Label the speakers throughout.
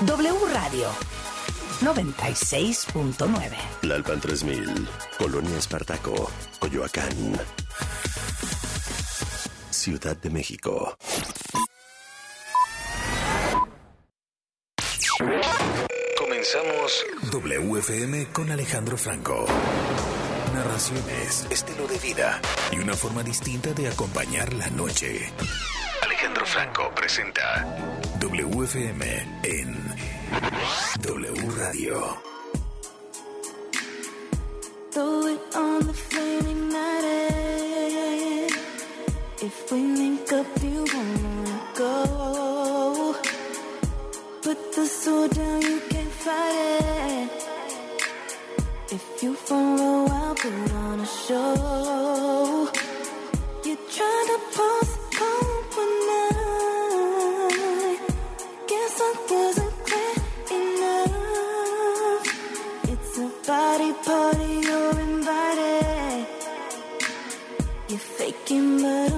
Speaker 1: W Radio 96.9.
Speaker 2: Lalpan 3000, Colonia Espartaco, Coyoacán. Ciudad de México. Comenzamos WFM con Alejandro Franco. Narraciones, estilo de vida y una forma distinta de acompañar la noche. Alejandro Franco presenta WFM en W Radio.
Speaker 3: Throw it on the. If we link up, you go. Put the sword down, you can't fight it. If you follow, I'll put on a show. looking, but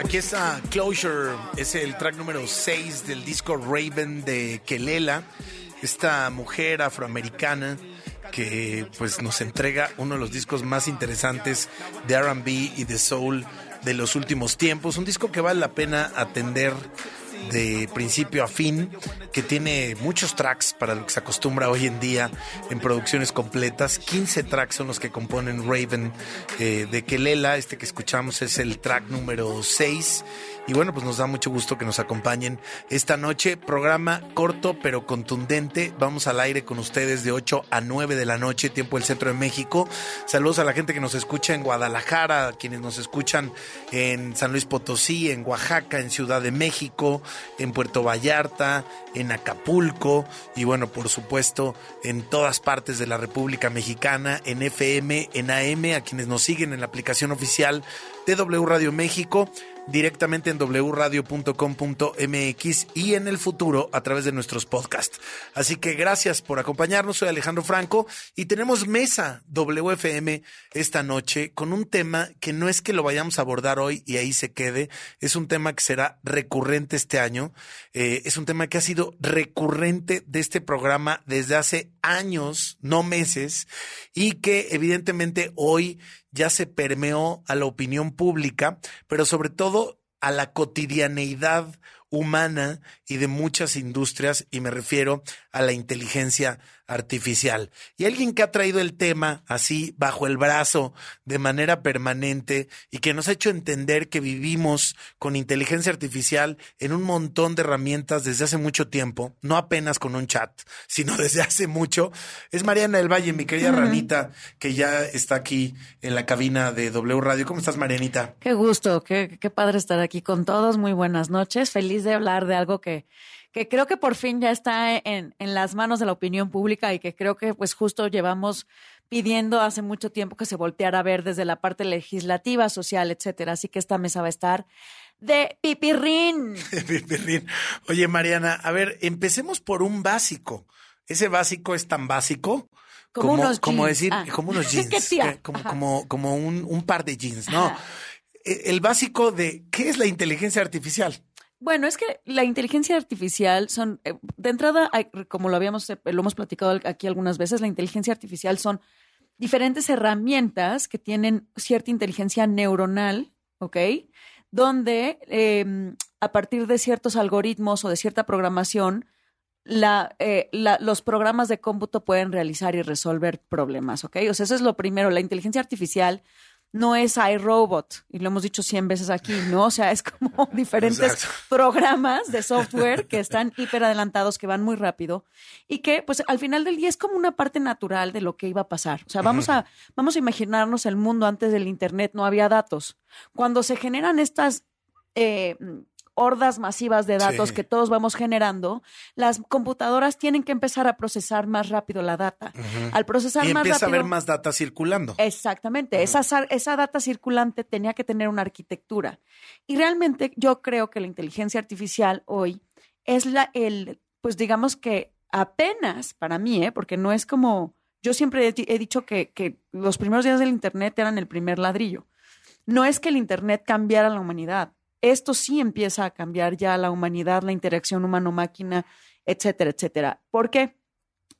Speaker 4: Aquí está Closure, es el track número 6 del disco Raven de Kelela, esta mujer afroamericana que pues nos entrega uno de los discos más interesantes de R&B y de soul de los últimos tiempos, un disco que vale la pena atender de principio a fin, que tiene muchos tracks para lo que se acostumbra hoy en día en producciones completas. 15 tracks son los que componen Raven eh, de Kelela. Este que escuchamos es el track número 6. Y bueno, pues nos da mucho gusto que nos acompañen esta noche. Programa corto pero contundente. Vamos al aire con ustedes de 8 a 9 de la noche, tiempo del centro de México. Saludos a la gente que nos escucha en Guadalajara, a quienes nos escuchan en San Luis Potosí, en Oaxaca, en Ciudad de México, en Puerto Vallarta, Acapulco y bueno, por supuesto, en todas partes de la República Mexicana, en FM, en AM, a quienes nos siguen en la aplicación oficial de W Radio México directamente en wradio.com.mx y en el futuro a través de nuestros podcasts. Así que gracias por acompañarnos. Soy Alejandro Franco y tenemos mesa WFM esta noche con un tema que no es que lo vayamos a abordar hoy y ahí se quede. Es un tema que será recurrente este año. Eh, es un tema que ha sido recurrente de este programa desde hace años, no meses, y que evidentemente hoy ya se permeó a la opinión pública, pero sobre todo a la cotidianeidad humana y de muchas industrias, y me refiero a la inteligencia artificial. Y alguien que ha traído el tema así bajo el brazo de manera permanente y que nos ha hecho entender que vivimos con inteligencia artificial en un montón de herramientas desde hace mucho tiempo, no apenas con un chat, sino desde hace mucho, es Mariana del Valle, mi querida Ranita, que ya está aquí en la cabina de W Radio. ¿Cómo estás, Marianita?
Speaker 5: Qué gusto, qué, qué padre estar aquí con todos. Muy buenas noches. Feliz de hablar de algo que, que creo que por fin ya está en, en las manos de la opinión pública y que creo que pues justo llevamos pidiendo hace mucho tiempo que se volteara a ver desde la parte legislativa, social, etcétera. Así que esta mesa va a estar de pipirrín.
Speaker 4: Pipirrín. Oye, Mariana, a ver, empecemos por un básico. ese básico es tan básico
Speaker 5: Como unos
Speaker 4: como
Speaker 5: jeans.
Speaker 4: decir,
Speaker 5: Ah.
Speaker 4: como unos jeans, como, como, como un, un par de jeans, ¿no?
Speaker 5: Ajá.
Speaker 4: E- El básico de qué es la inteligencia artificial.
Speaker 5: Bueno, es que la inteligencia artificial son, eh, de entrada, como lo habíamos, eh, lo hemos platicado aquí algunas veces, la inteligencia artificial son diferentes herramientas que tienen cierta inteligencia neuronal, ¿ok? Donde eh, a partir de ciertos algoritmos o de cierta programación, la, eh, la- los programas de cómputo pueden realizar y resolver problemas, ¿ok? O sea, eso es lo primero. La inteligencia artificial no es iRobot, y lo hemos dicho 100 veces aquí, ¿no? O sea, es como diferentes
Speaker 4: Exacto.
Speaker 5: programas de software que están hiper adelantados, que van muy rápido y que, pues, al final del día es como una parte natural de lo que iba a pasar. O sea, vamos a, vamos a imaginarnos el mundo antes del Internet, no había datos. Cuando se generan estas eh, hordas masivas de datos
Speaker 4: Sí.
Speaker 5: que todos vamos generando, las computadoras tienen que empezar a procesar más rápido la data. Al procesar
Speaker 4: Y
Speaker 5: más
Speaker 4: empieza a haber más data circulando.
Speaker 5: Exactamente. esa, sa- esa data circulante tenía que tener una arquitectura. Y realmente yo creo que la inteligencia artificial hoy es la, el, pues digamos que apenas para mí, ¿eh? porque no es como, yo siempre he dicho que, que los primeros días del Internet eran el primer ladrillo. No es que el Internet cambiara la humanidad. Esto sí empieza a cambiar ya la humanidad, la interacción humano-máquina, etcétera, etcétera. ¿Por qué?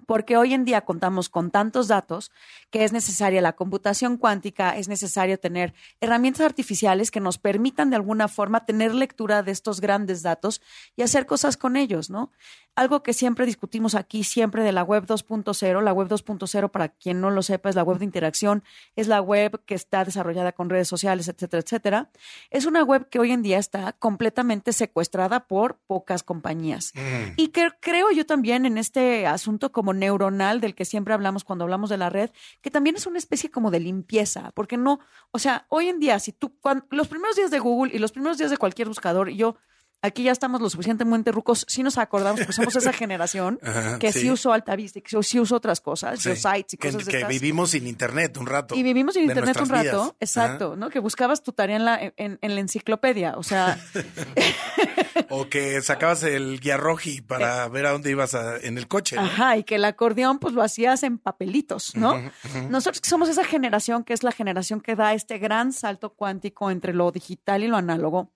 Speaker 5: Porque hoy en día contamos con tantos datos que es necesaria la computación cuántica, es necesario tener herramientas artificiales que nos permitan de alguna forma tener lectura de estos grandes datos y hacer cosas con ellos, ¿no? Algo que siempre discutimos aquí, siempre de la web 2.0. La web 2.0, para quien no lo sepa, es la web de interacción, es la web que está desarrollada con redes sociales, etcétera, etcétera. Es una web que hoy en día está completamente secuestrada por pocas compañías. Y que creo yo también en este asunto como neuronal del que siempre hablamos cuando hablamos de la red, que también es una especie como de limpieza, porque no, o sea, hoy en día, si tú, cuan- los primeros días de Google y los primeros días de cualquier buscador, yo, aquí ya estamos lo suficientemente rucos, sí nos acordamos, porque somos esa generación
Speaker 4: Ajá,
Speaker 5: que sí.
Speaker 4: sí.
Speaker 5: usó Altavista, y que sí usó otras cosas,
Speaker 4: Sí.
Speaker 5: sites y
Speaker 4: que,
Speaker 5: cosas de
Speaker 4: que
Speaker 5: estas.
Speaker 4: vivimos sin internet un rato.
Speaker 5: Y vivimos
Speaker 4: de
Speaker 5: internet un rato,
Speaker 4: vidas.
Speaker 5: exacto, ¿no? Que buscabas tu tarea en la, en, en la enciclopedia, o sea.
Speaker 4: O que sacabas el guía roji para ver a dónde ibas a- en el coche. ¿no?
Speaker 5: Eh. Ajá, y que el acordeón pues lo hacías en papelitos, ¿no? Nosotros que somos esa generación que es la generación que da este gran salto cuántico entre lo digital y lo análogo,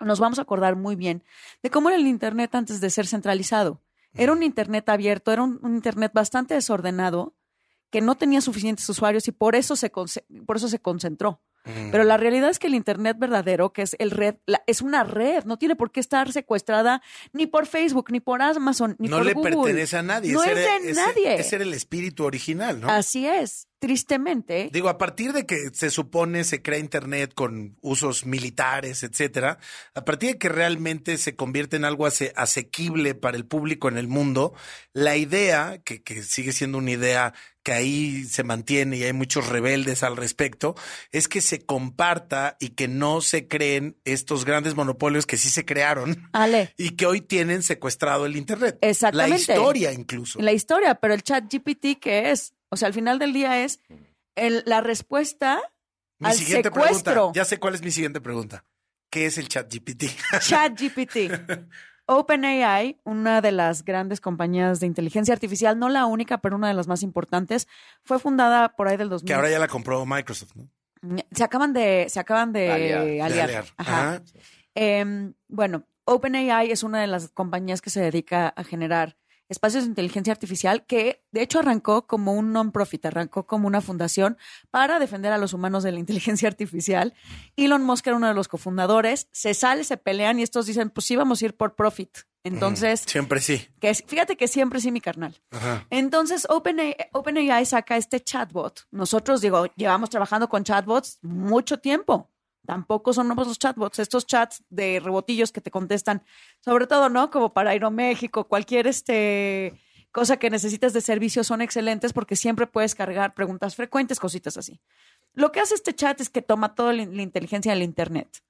Speaker 5: nos vamos a acordar muy bien de cómo era el Internet antes de ser centralizado. Era un Internet abierto, era un, un Internet bastante desordenado, que no tenía suficientes usuarios y por eso se, por eso se concentró. Pero la realidad es que el Internet verdadero, que es el red, la- es una red, no tiene por qué estar secuestrada ni por Facebook, ni por Amazon, ni
Speaker 4: no
Speaker 5: por
Speaker 4: le
Speaker 5: Google.
Speaker 4: pertenece a nadie.
Speaker 5: No
Speaker 4: ese
Speaker 5: es
Speaker 4: era-
Speaker 5: de
Speaker 4: ese-
Speaker 5: nadie.
Speaker 4: Ese era el espíritu original, ¿no?
Speaker 5: Así es, tristemente.
Speaker 4: Digo, a partir de que se supone se crea Internet con usos militares, etcétera, a partir de que realmente se convierte en algo ase- asequible para el público en el mundo, la idea, que, que sigue siendo una idea que ahí se mantiene y hay muchos rebeldes al respecto, es que se comparta y que no se creen estos grandes monopolios que sí se crearon
Speaker 5: Ale,
Speaker 4: y que hoy tienen secuestrado el Internet.
Speaker 5: Exactamente.
Speaker 4: La historia incluso.
Speaker 5: la historia, pero el chat GPT, ¿qué es? O sea, al final del día es el- la respuesta
Speaker 4: Mi
Speaker 5: al
Speaker 4: siguiente
Speaker 5: secuestro.
Speaker 4: pregunta, ya sé cuál es mi siguiente pregunta. ¿Qué es el chat GPT?
Speaker 5: Chat GPT. OpenAI, una de las grandes compañías de inteligencia artificial, no la única, pero una de las más importantes, fue fundada por ahí del 2000.
Speaker 4: que ahora ya la compró Microsoft, ¿no?
Speaker 5: Se acaban de, se acaban de
Speaker 1: Aliar.
Speaker 5: aliar.
Speaker 4: De aliar.
Speaker 5: Ajá.
Speaker 4: Ajá.
Speaker 5: Em, bueno, OpenAI es una de las compañías que se dedica a generar espacios de inteligencia artificial que de hecho arrancó como un non-profit, arrancó como una fundación para defender a los humanos de la inteligencia artificial. Elon Musk era uno de los cofundadores, se sale, se pelean y estos dicen, pues sí, vamos a ir por profit. Entonces,
Speaker 4: Siempre sí.
Speaker 5: que fíjate que siempre sí, mi carnal.
Speaker 4: Ajá.
Speaker 5: Entonces, OpenAI, OpenAI saca este chatbot. Nosotros, digo, llevamos trabajando con chatbots mucho tiempo. Tampoco son nuevos los chatbots, estos chats de rebotillos que te contestan, sobre todo, ¿no? Como para Aeroméxico, cualquier este cosa que necesites de servicio son excelentes porque siempre puedes cargar preguntas frecuentes, cositas así. Lo que hace este chat es que toma toda la la inteligencia del Internet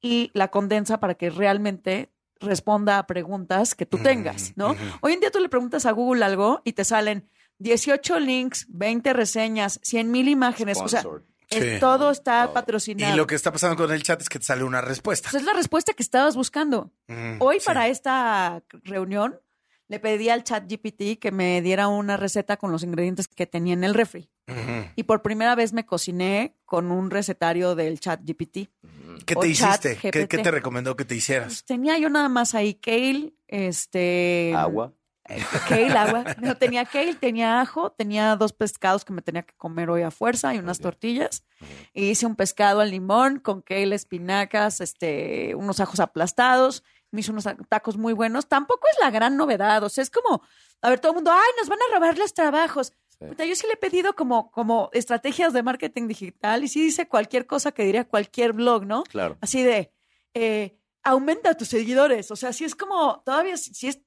Speaker 5: y la condensa para que realmente responda a preguntas que tú tengas, ¿no? Hoy en día tú le preguntas a Google algo y te salen 18 links, 20 reseñas, 100 mil imágenes, o sea,
Speaker 4: Sí.
Speaker 5: todo está patrocinado.
Speaker 4: Y lo que está pasando con el chat es que te sale una respuesta.
Speaker 5: Pues es la respuesta que estabas buscando.
Speaker 4: Mm,
Speaker 5: Hoy
Speaker 4: sí.
Speaker 5: para esta reunión, le pedí al chat GPT que me diera una receta con los ingredientes que tenía en el refri. Y por primera vez me cociné con un recetario del chat GPT.
Speaker 4: ¿Qué te hiciste? ¿Qué, te recomendó que te
Speaker 5: Pues
Speaker 4: hicieras?
Speaker 5: tenía yo nada más ahí kale, este...
Speaker 1: Agua.
Speaker 5: Kale, agua. No, tenía kale, tenía ajo, tenía dos pescados que me tenía que comer hoy a fuerza y unas tortillas. Y hice un pescado al limón con kale, espinacas, este, unos ajos aplastados. Me hice unos tacos muy buenos. Tampoco es la gran novedad. O sea, es como, a ver, todo el mundo, ay, nos van a robar los trabajos. Puta, yo sí le he pedido como, como estrategias de marketing digital y sí dice cualquier cosa que diría cualquier blog, ¿no?
Speaker 1: Claro.
Speaker 5: Así de, eh, aumenta tus seguidores. O sea, si es como, todavía, si es,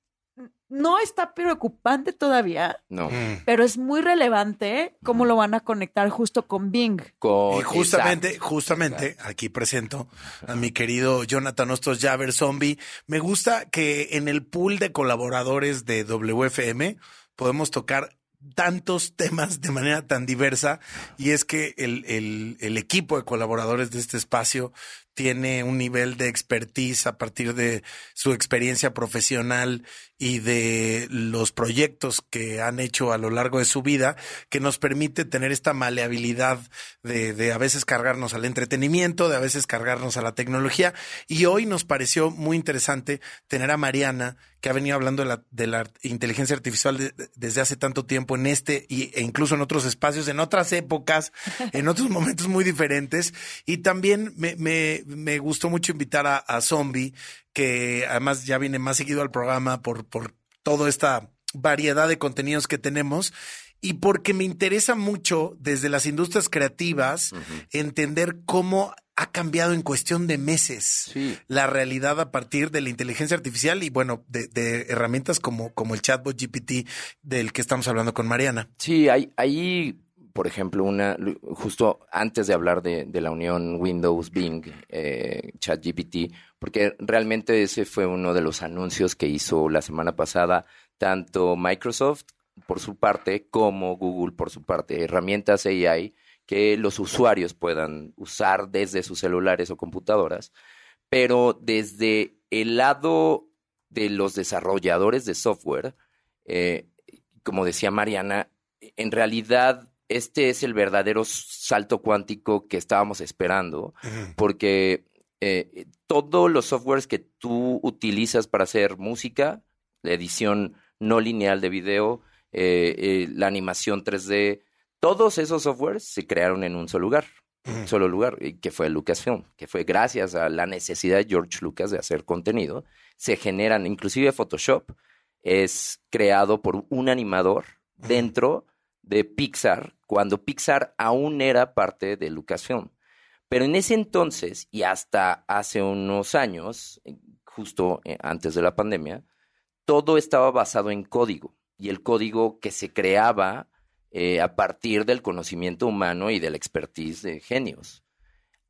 Speaker 5: no está preocupante todavía,
Speaker 1: No.
Speaker 4: Mm.
Speaker 5: pero es muy relevante cómo lo van a conectar justo con Bing.
Speaker 1: Con-
Speaker 4: Y justamente,
Speaker 1: exacto.
Speaker 4: justamente, aquí presento a mi querido Jonathan Ostos Javer Zombie. Me gusta que en el pool de colaboradores de WFM podemos tocar tantos temas de manera tan diversa y es que el, el- el equipo de colaboradores de este espacio tiene un nivel de expertise a partir de su experiencia profesional y de los proyectos que han hecho a lo largo de su vida que nos permite tener esta maleabilidad de, de a veces cargarnos al entretenimiento, de a veces cargarnos a la tecnología. Y hoy nos pareció muy interesante tener a Mariana, que ha venido hablando de la, de la inteligencia artificial de- de- desde hace tanto tiempo en este y, e incluso en otros espacios, en otras épocas, en otros momentos muy diferentes. Y también me, me, me gustó mucho invitar a, a Zombie, que además ya viene más seguido al programa por, por toda esta variedad de contenidos que tenemos y porque me interesa mucho desde las industrias creativas entender cómo ha cambiado en cuestión de meses
Speaker 1: Sí.
Speaker 4: la realidad a partir de la inteligencia artificial y bueno, de, de herramientas como, como el chatbot GPT del que estamos hablando con Mariana.
Speaker 1: Sí, ahí, por ejemplo, una justo antes de hablar de, la unión Windows Bing, eh, ChatGPT, porque realmente ese fue uno de los anuncios que hizo la semana pasada tanto Microsoft por su parte como Google por su parte, herramientas AI que los usuarios puedan usar desde sus celulares o computadoras, pero desde el lado de los desarrolladores de software, eh, como decía Mariana, en realidad este es el verdadero salto cuántico que estábamos esperando, porque eh, todos los softwares que tú utilizas para hacer música, la edición no lineal de video, eh, eh, la animación 3D, todos esos softwares se crearon en un solo lugar, un solo lugar, y que fue Lucasfilm, que fue gracias a la necesidad de George Lucas de hacer contenido, se generan, inclusive Photoshop es creado por un animador dentro de Pixar, cuando Pixar aún era parte de Lucasfilm. Pero en ese entonces, y hasta hace unos años, justo eh, antes de la pandemia, todo estaba basado en código. Y el código que se creaba eh, a partir del conocimiento humano y del expertise de genios.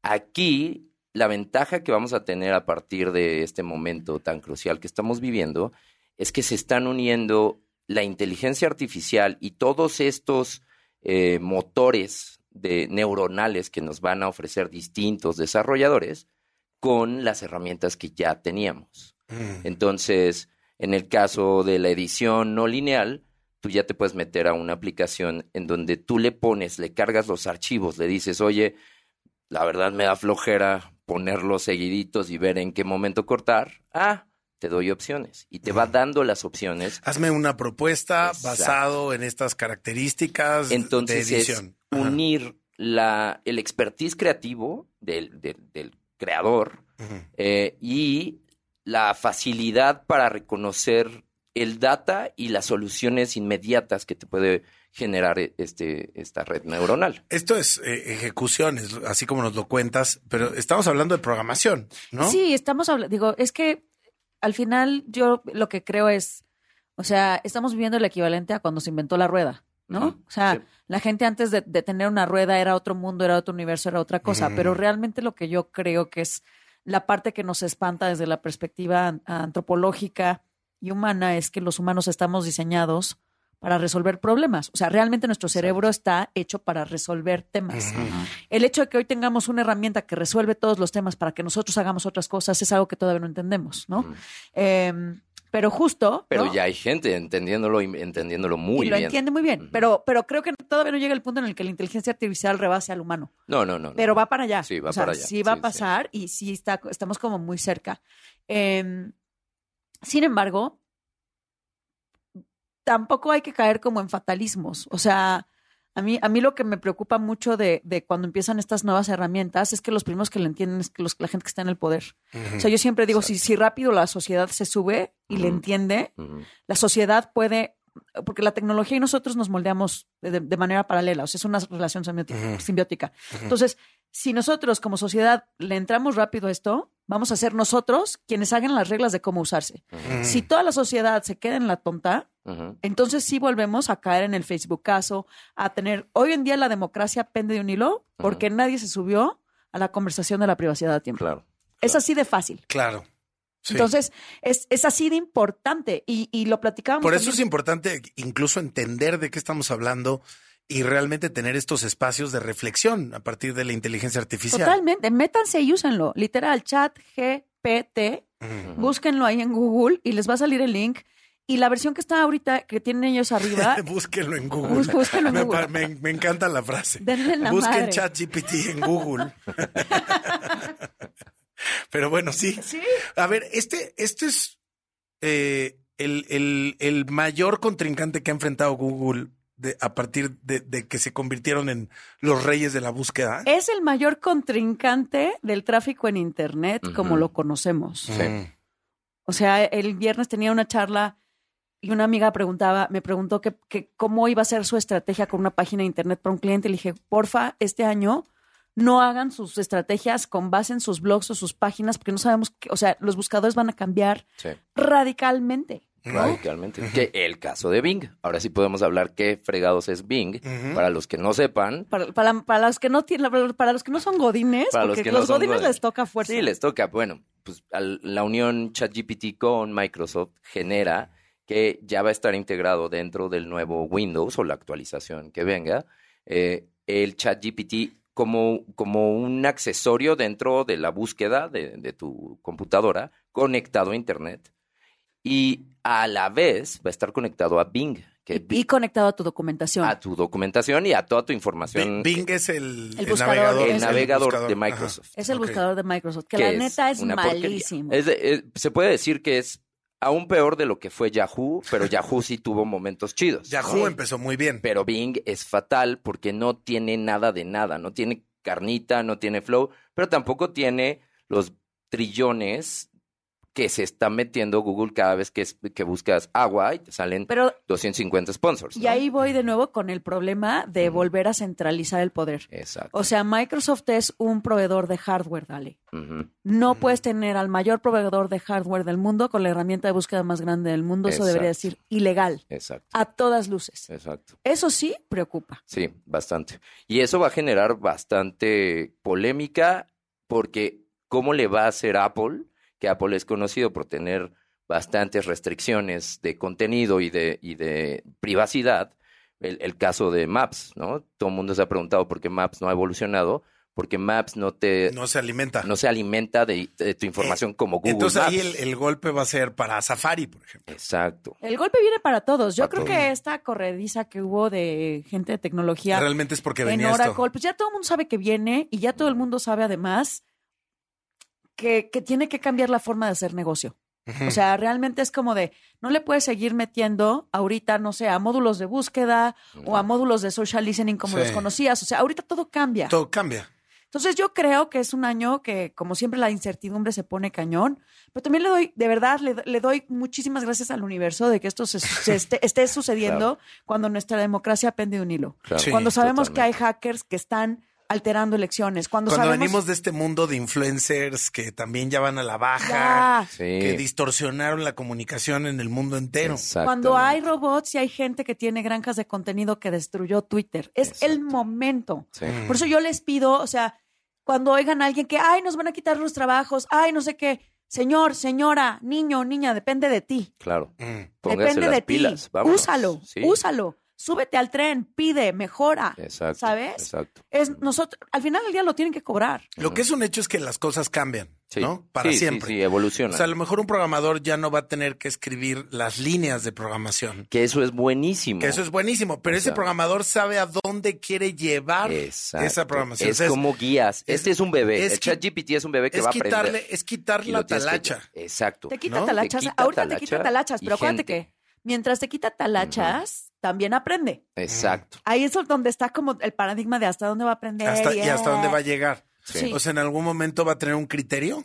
Speaker 1: Aquí, la ventaja que vamos a tener a partir de este momento tan crucial que estamos viviendo es que se están uniendo la inteligencia artificial y todos estos eh, motores de neuronales que nos van a ofrecer distintos desarrolladores con las herramientas que ya teníamos. Entonces, en el caso de la edición no lineal, tú ya te puedes meter a una aplicación en donde tú le pones, le cargas los archivos, le dices, oye, la verdad me da flojera ponerlos seguiditos y ver en qué momento cortar. Ah, te doy opciones y te va dando las opciones.
Speaker 4: Hazme una propuesta
Speaker 1: Exacto.
Speaker 4: basado en estas características
Speaker 1: Entonces
Speaker 4: de
Speaker 1: es
Speaker 4: edición. Ajá.
Speaker 1: unir la, el expertise creativo del, del- del creador eh, y la facilidad para reconocer el data y las soluciones inmediatas que te puede generar eh, este, esta red neuronal.
Speaker 4: Esto es eh, ejecuciones, así como nos lo cuentas, pero estamos hablando de programación, ¿no?
Speaker 5: Sí, estamos hablando, digo, es que al final yo lo que creo es, o sea, estamos viviendo el equivalente a cuando se inventó la rueda, ¿no? O sea,
Speaker 1: sí.
Speaker 5: la gente antes de, de tener una rueda era otro mundo, era otro universo, era otra cosa, pero realmente lo que yo creo que es la parte que nos espanta desde la perspectiva an- antropológica y humana es que los humanos estamos diseñados para resolver problemas. O sea, realmente nuestro cerebro está hecho para resolver temas. El hecho de que hoy tengamos una herramienta que resuelve todos los temas para que nosotros hagamos otras cosas es algo que todavía no entendemos, ¿no? Eh, Pero justo.
Speaker 1: Pero
Speaker 5: ¿no?
Speaker 1: ya hay gente entendiéndolo y entendiéndolo muy
Speaker 5: y lo
Speaker 1: bien.
Speaker 5: entiende muy bien. Pero, pero creo que todavía no llega el punto en el que la inteligencia artificial rebase al humano.
Speaker 1: No, no, no. no.
Speaker 5: Pero va para allá.
Speaker 1: Sí, va
Speaker 5: O sea,
Speaker 1: para allá.
Speaker 5: Sí va
Speaker 1: Sí,
Speaker 5: a pasar y sí está, estamos como muy cerca. Eh, sin embargo, tampoco hay que caer como en fatalismos. O sea, a mí, a mí lo que me preocupa mucho de, de cuando empiezan estas nuevas herramientas es que los primeros que lo entienden es que los, la gente que está en el poder. O sea, yo siempre digo, si, si rápido la sociedad se sube y le entiende, la sociedad puede, porque la tecnología y nosotros nos moldeamos de, de manera paralela, o sea, es una relación simbiótica. Entonces, si nosotros como sociedad le entramos rápido a esto, vamos a ser nosotros quienes hagan las reglas de cómo usarse. Si toda la sociedad se queda en la tonta, entonces sí volvemos a caer en el Facebook caso, a tener, hoy en día la democracia pende de un hilo porque nadie se subió a la conversación de la privacidad a tiempo.
Speaker 1: Claro.
Speaker 5: Es así de fácil.
Speaker 4: Claro. Sí.
Speaker 5: Entonces, es, es así de importante y, y lo platicábamos.
Speaker 4: Por eso es importante incluso entender de qué estamos hablando y realmente tener estos espacios de reflexión a partir de la inteligencia artificial.
Speaker 5: Totalmente, métanse y úsenlo. Literal, chat GPT,
Speaker 4: Ujú.
Speaker 5: búsquenlo ahí en Google y les va a salir el link. Y la versión que está ahorita, que tienen ellos arriba,
Speaker 4: Búsquenlo en Google.
Speaker 5: Búsquenlo en Google.
Speaker 4: me- me encanta la frase.
Speaker 5: Denle la
Speaker 4: Busquen
Speaker 5: madre.
Speaker 4: ChatGPT en Google. Pero bueno, sí.
Speaker 5: Sí.
Speaker 4: A ver, este, este es eh, el, el- el mayor contrincante que ha enfrentado Google de- a partir de, de que se convirtieron en los reyes de la búsqueda.
Speaker 5: es el mayor contrincante del tráfico en Internet como lo conocemos.
Speaker 1: Sí.
Speaker 5: O sea, el viernes tenía una charla y una amiga preguntaba, me preguntó que, que cómo iba a ser su estrategia con una página de internet para un cliente. Le dije, porfa, este año no hagan sus estrategias con base en sus blogs o sus páginas, porque no sabemos, que, o sea, los buscadores van a cambiar
Speaker 1: Sí.
Speaker 5: radicalmente.
Speaker 1: Radicalmente. Que el caso de Bing. Ahora sí podemos hablar qué fregados es Bing. Para los que no sepan.
Speaker 5: Para, para, para los que no tienen, para los que no son godines,
Speaker 1: Para los
Speaker 5: porque
Speaker 1: que
Speaker 5: los,
Speaker 1: no son
Speaker 5: godines
Speaker 1: godines.
Speaker 5: les toca fuerza.
Speaker 1: Sí, les toca. Bueno, pues al- la unión ChatGPT con Microsoft genera que ya va a estar integrado dentro del nuevo Windows o la actualización que venga, eh, el ChatGPT como, como un accesorio dentro de la búsqueda de, de tu computadora conectado a Internet y a la vez va a estar conectado a Bing, que
Speaker 5: y, y conectado a tu documentación.
Speaker 1: a tu documentación y a toda tu información.
Speaker 4: Bing es el,
Speaker 5: El buscador,
Speaker 4: navegador,
Speaker 1: el navegador de
Speaker 4: Ajá.
Speaker 1: Microsoft.
Speaker 5: es el buscador de Microsoft, que
Speaker 1: que
Speaker 5: la neta es malísimo.
Speaker 1: Es de- es- se puede decir que es aún peor de lo que fue Yahoo, pero Yahoo sí tuvo momentos chidos.
Speaker 4: Yahoo empezó muy bien.
Speaker 1: Pero Bing es fatal porque no tiene nada de nada, no tiene carnita, no tiene flow, pero tampoco tiene los trillones que se están metiendo Google cada vez que, es- que buscas agua y te salen
Speaker 5: Pero
Speaker 1: 250 sponsors.
Speaker 5: Y
Speaker 1: ¿no?
Speaker 5: ahí voy de nuevo con el problema de volver a centralizar el poder.
Speaker 1: Exacto.
Speaker 5: O sea, Microsoft es un proveedor de hardware, dale. No puedes tener al mayor proveedor de hardware del mundo con la herramienta de búsqueda más grande del mundo. Eso debería decir ilegal,
Speaker 1: Exacto.
Speaker 5: a todas luces.
Speaker 1: Exacto.
Speaker 5: Eso sí preocupa.
Speaker 1: Sí, bastante. Y eso va a generar bastante polémica porque ¿cómo le va a hacer Apple? Que Apple es conocido por tener bastantes restricciones de contenido y de, y de privacidad. El, el caso de Maps, ¿no? Todo el mundo se ha preguntado por qué Maps no ha evolucionado, porque Maps no te
Speaker 4: No se alimenta.
Speaker 1: no se alimenta de, de tu información como Google
Speaker 4: Entonces ahí el, el golpe va a ser para Safari, por ejemplo.
Speaker 1: Exacto.
Speaker 5: El golpe viene para todos. Yo
Speaker 1: Para
Speaker 5: creo
Speaker 1: todos.
Speaker 5: que esta corrediza que hubo de gente de tecnología
Speaker 4: Realmente es porque
Speaker 5: en
Speaker 4: venía
Speaker 5: Oracle,
Speaker 4: esto.
Speaker 5: pues ya todo el mundo sabe que viene y ya todo el mundo sabe además que, que tiene que cambiar la forma de hacer negocio. O sea, realmente es como de, no le puedes seguir metiendo ahorita, no sé, a módulos de búsqueda o a módulos de social listening como
Speaker 4: Sí.
Speaker 5: los conocías. O sea, ahorita todo cambia.
Speaker 4: Todo cambia.
Speaker 5: Entonces yo creo que es un año que, como siempre, la incertidumbre se pone cañón. Pero también le doy, de verdad, le, le doy muchísimas gracias al universo de que esto se, se esté, esté sucediendo cuando nuestra democracia pende de un hilo.
Speaker 1: Claro.
Speaker 4: Sí,
Speaker 5: cuando sabemos que hay hackers que están alterando elecciones. Cuando,
Speaker 4: Cuando
Speaker 5: sabemos
Speaker 4: venimos de este mundo de influencers que también ya van a la baja.
Speaker 1: Sí.
Speaker 4: que distorsionaron la comunicación en el mundo entero.
Speaker 5: Cuando hay robots y hay gente que tiene granjas de contenido que destruyó Twitter. Es el momento.
Speaker 1: Sí.
Speaker 5: Por eso yo les pido, o sea, cuando oigan a alguien que, ay, nos van a quitar los trabajos, ay, no sé qué, señor, señora, niño, niña, depende de ti.
Speaker 1: Claro.
Speaker 4: Mm.
Speaker 5: Depende
Speaker 1: las
Speaker 5: de
Speaker 1: pilas.
Speaker 5: ti.
Speaker 1: vámonos.
Speaker 5: úsalo,
Speaker 1: Sí.
Speaker 5: úsalo. Súbete al tren, pide, mejora.
Speaker 1: Exacto.
Speaker 5: ¿Sabes?
Speaker 1: Exacto.
Speaker 5: Es nosotros, al final del día lo tienen que cobrar.
Speaker 4: Lo que es un hecho es que las cosas cambian.
Speaker 1: Sí.
Speaker 4: ¿no? Para
Speaker 1: Sí, sí,
Speaker 4: siempre.
Speaker 1: sí, evoluciona.
Speaker 4: O sea, a lo mejor un programador ya no va a tener que escribir las líneas de programación.
Speaker 1: Que eso es buenísimo.
Speaker 4: Que eso es buenísimo, pero ese programador sabe a dónde quiere llevar
Speaker 1: Exacto.
Speaker 4: esa programación.
Speaker 1: Es
Speaker 4: O sea,
Speaker 1: como guías.
Speaker 4: es-
Speaker 1: este es un bebé.
Speaker 4: es
Speaker 1: el
Speaker 4: qui-
Speaker 1: chat GPT es un bebé que
Speaker 4: es
Speaker 1: va a aprender.
Speaker 4: quitarle, es quitar la
Speaker 1: tienes que-
Speaker 4: talacha.
Speaker 1: Exacto.
Speaker 5: Te quita
Speaker 4: ¿no?
Speaker 5: talachas.
Speaker 1: Te quita
Speaker 5: Ahorita te quita
Speaker 1: talacha
Speaker 5: talachas, pero acuérdate que mientras te quita talachas, también aprende.
Speaker 1: Exacto.
Speaker 5: Ahí es donde está como el paradigma de hasta dónde va a aprender.
Speaker 4: Hasta, y hasta dónde va a llegar.
Speaker 5: Sí.
Speaker 4: O sea, en algún momento va a tener un criterio.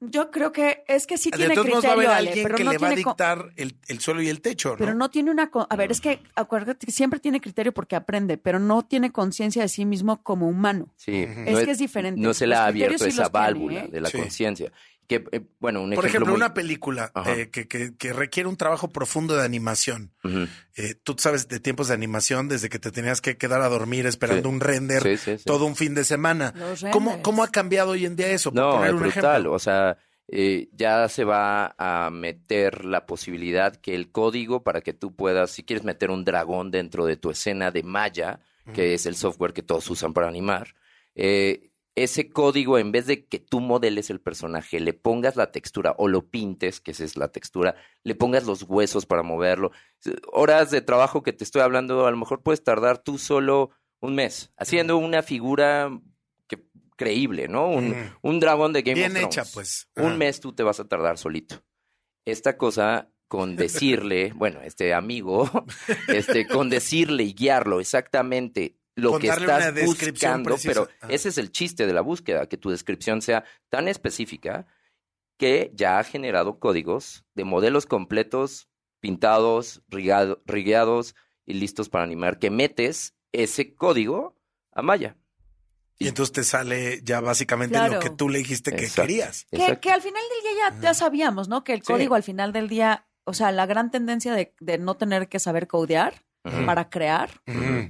Speaker 5: Yo creo que es que sí
Speaker 4: de
Speaker 5: tiene
Speaker 4: todos modos va a
Speaker 5: criterio,
Speaker 4: haber
Speaker 5: Ale,
Speaker 4: alguien
Speaker 5: pero
Speaker 4: que
Speaker 5: no
Speaker 4: le va a dictar el, el suelo y el techo, ¿no?
Speaker 5: Pero no tiene una... A ver, es que acuérdate que siempre tiene criterio porque aprende, pero no tiene conciencia de sí mismo como humano.
Speaker 1: Sí.
Speaker 5: Es que es diferente.
Speaker 1: No se le ha abierto esa
Speaker 5: tiene,
Speaker 1: válvula
Speaker 5: ¿eh?
Speaker 1: de la
Speaker 4: Sí.
Speaker 1: conciencia. Que, eh, bueno, un
Speaker 4: Por
Speaker 1: ejemplo,
Speaker 4: ejemplo,
Speaker 1: muy-
Speaker 4: una película eh, que, que- que requiere un trabajo profundo de animación. Eh, tú sabes de tiempos de animación desde que te tenías que quedar a dormir esperando
Speaker 1: Sí.
Speaker 4: un render
Speaker 1: Sí, sí, sí.
Speaker 4: todo un fin de semana. ¿Cómo. ¿Cómo ha cambiado hoy en día eso? Por
Speaker 1: No,
Speaker 4: poner
Speaker 1: es
Speaker 4: un
Speaker 1: brutal.
Speaker 4: ejemplo.
Speaker 1: O sea, eh, ya se va a meter la posibilidad que el código para que tú puedas, si quieres meter un dragón dentro de tu escena de Maya, que es el software que todos usan para animar, eh, ese código, en vez de que tú modeles el personaje, le pongas la textura o lo pintes, que esa es la textura, le pongas los huesos para moverlo. Horas de trabajo que te estoy hablando, a lo mejor puedes tardar tú solo un mes haciendo una figura que, creíble, ¿no? Un, dragón de Game
Speaker 4: Bien
Speaker 1: of Thrones.
Speaker 4: hecha, pues.
Speaker 1: Un mes tú te vas a tardar solito. Esta cosa con decirle, bueno, este amigo, este, con decirle y guiarlo exactamente lo
Speaker 4: Con
Speaker 1: que
Speaker 4: darle
Speaker 1: estás
Speaker 4: una descripción
Speaker 1: buscando,
Speaker 4: precisa.
Speaker 1: pero
Speaker 4: Ajá.
Speaker 1: ese es el chiste de la búsqueda, que tu descripción sea tan específica que ya ha generado códigos de modelos completos, pintados, rigado- rigueados y listos para animar, que metes ese código a Maya.
Speaker 4: Y entonces te sale ya básicamente
Speaker 5: Claro.
Speaker 4: lo que tú le dijiste que
Speaker 1: Exacto.
Speaker 4: querías.
Speaker 5: Que, al final del día ya, ya sabíamos, ¿no? Que el
Speaker 1: Sí.
Speaker 5: código al final del día, o sea, la gran tendencia de, de no tener que saber codear Para crear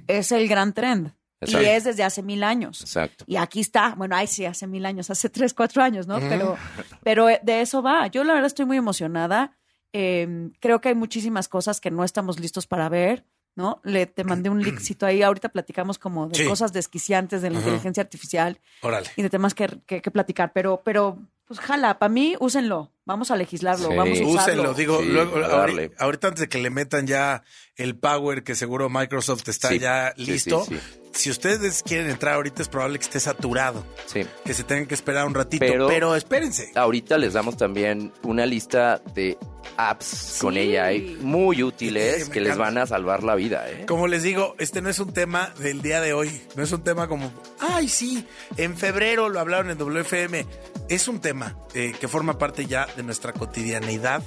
Speaker 5: es el gran trend.
Speaker 1: Exacto.
Speaker 5: Y es desde hace mil años.
Speaker 1: Exacto.
Speaker 5: Y aquí está, bueno, ay sí, hace mil años, hace tres, cuatro años, ¿no? Pero, pero de eso va. Yo la verdad estoy muy emocionada. Eh, creo que hay muchísimas cosas que no estamos listos para ver, ¿no? Le te mandé un linkcito ahí. Ahorita platicamos como de
Speaker 4: Sí.
Speaker 5: cosas desquiciantes de la
Speaker 4: Ajá.
Speaker 5: inteligencia artificial
Speaker 4: Órale.
Speaker 5: y de temas que, que, que platicar. Pero, pero, pues jala, para mí, úsenlo. Vamos a legislarlo,
Speaker 1: Sí.
Speaker 5: vamos a usarlo.
Speaker 4: Úsenlo, digo,
Speaker 1: Sí,
Speaker 4: luego,
Speaker 1: a
Speaker 4: ahori-
Speaker 1: darle.
Speaker 4: ahorita antes de que le metan ya el power que seguro Microsoft está
Speaker 1: Sí,
Speaker 4: ya
Speaker 1: sí,
Speaker 4: listo,
Speaker 1: sí,
Speaker 4: si ustedes quieren entrar ahorita es probable que esté saturado,
Speaker 1: Sí.
Speaker 4: que se tengan que esperar un ratito, pero,
Speaker 1: Pero-
Speaker 4: espérense.
Speaker 1: Ahorita les damos también una lista de apps con
Speaker 5: Sí.
Speaker 1: AI muy útiles
Speaker 4: Sí,
Speaker 1: que les van a salvar la vida, ¿eh?
Speaker 4: Como les digo, este no es un tema del día de hoy, no es un tema como, ay sí, en febrero lo hablaron en WFM, es un tema eh, que forma parte ya de nuestra cotidianeidad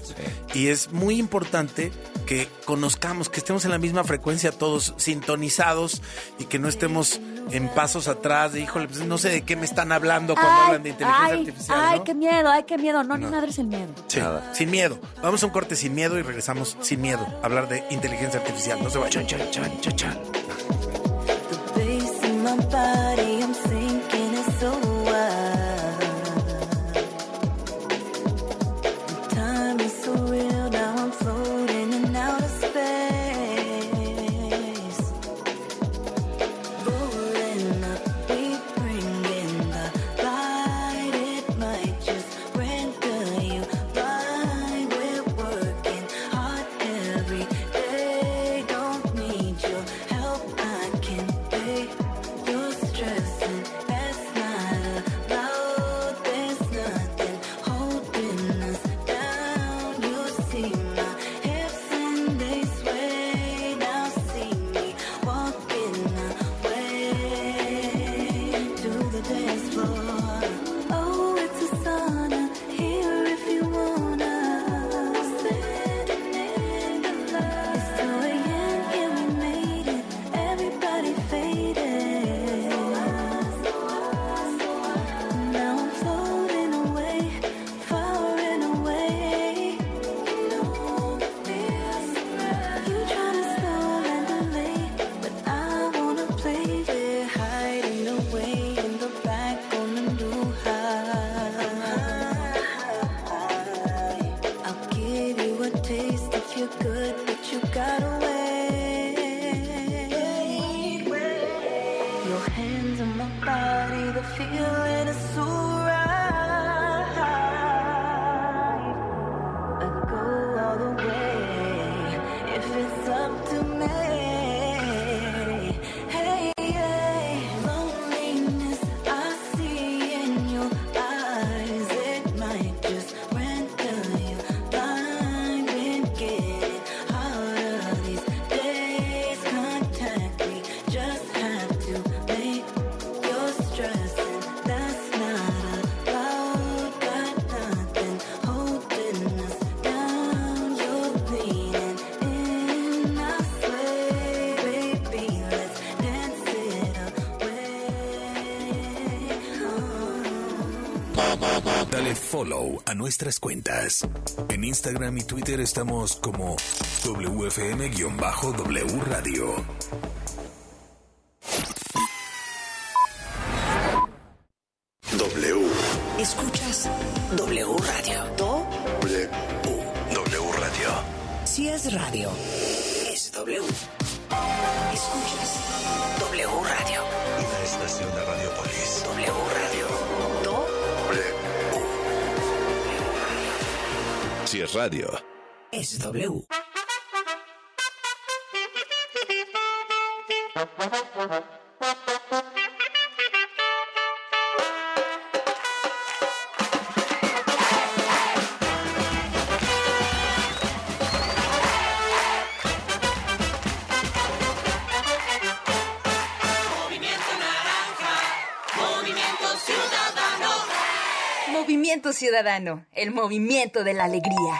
Speaker 4: y es muy importante que conozcamos, que estemos en la misma frecuencia todos sintonizados y que no estemos en pasos atrás de, híjole, pues no sé de qué me están hablando cuando hablan de inteligencia
Speaker 5: ay,
Speaker 4: artificial.
Speaker 5: Ay,
Speaker 4: ¿no?
Speaker 5: qué miedo, ay, qué miedo. No, ni
Speaker 4: No.
Speaker 5: madres el miedo.
Speaker 4: Sí,
Speaker 1: Nada.
Speaker 4: sin miedo. Vamos a un corte sin miedo y regresamos sin miedo a hablar de inteligencia artificial. No se vayan.
Speaker 6: En Instagram y Twitter estamos como WFM-W Radio.
Speaker 7: Ciudadano, el movimiento de la alegría.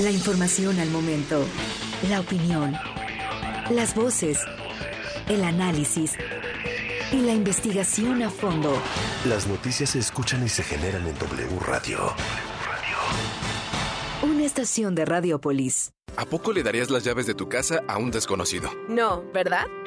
Speaker 8: La información al momento, la opinión, las voces, el análisis y la investigación a fondo.
Speaker 9: Las noticias se escuchan y se generan en W Radio.
Speaker 8: Una estación de Radiopolis.
Speaker 10: ¿A poco le darías las llaves de tu casa a un desconocido?
Speaker 11: No, ¿verdad?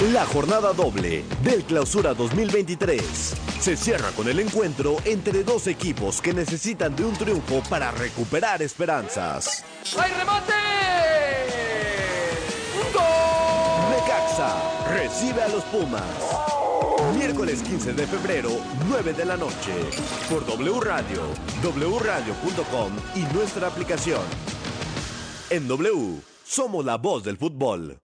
Speaker 9: La jornada doble del Clausura 2023 se cierra con el encuentro entre dos equipos que necesitan de un triunfo para recuperar esperanzas.
Speaker 12: ¡Hay remate!
Speaker 9: Necaxa recibe a los Pumas. Miércoles 15 de febrero, 9 de la noche, por W Radio, wradio.com y nuestra aplicación. En W, somos la voz del fútbol.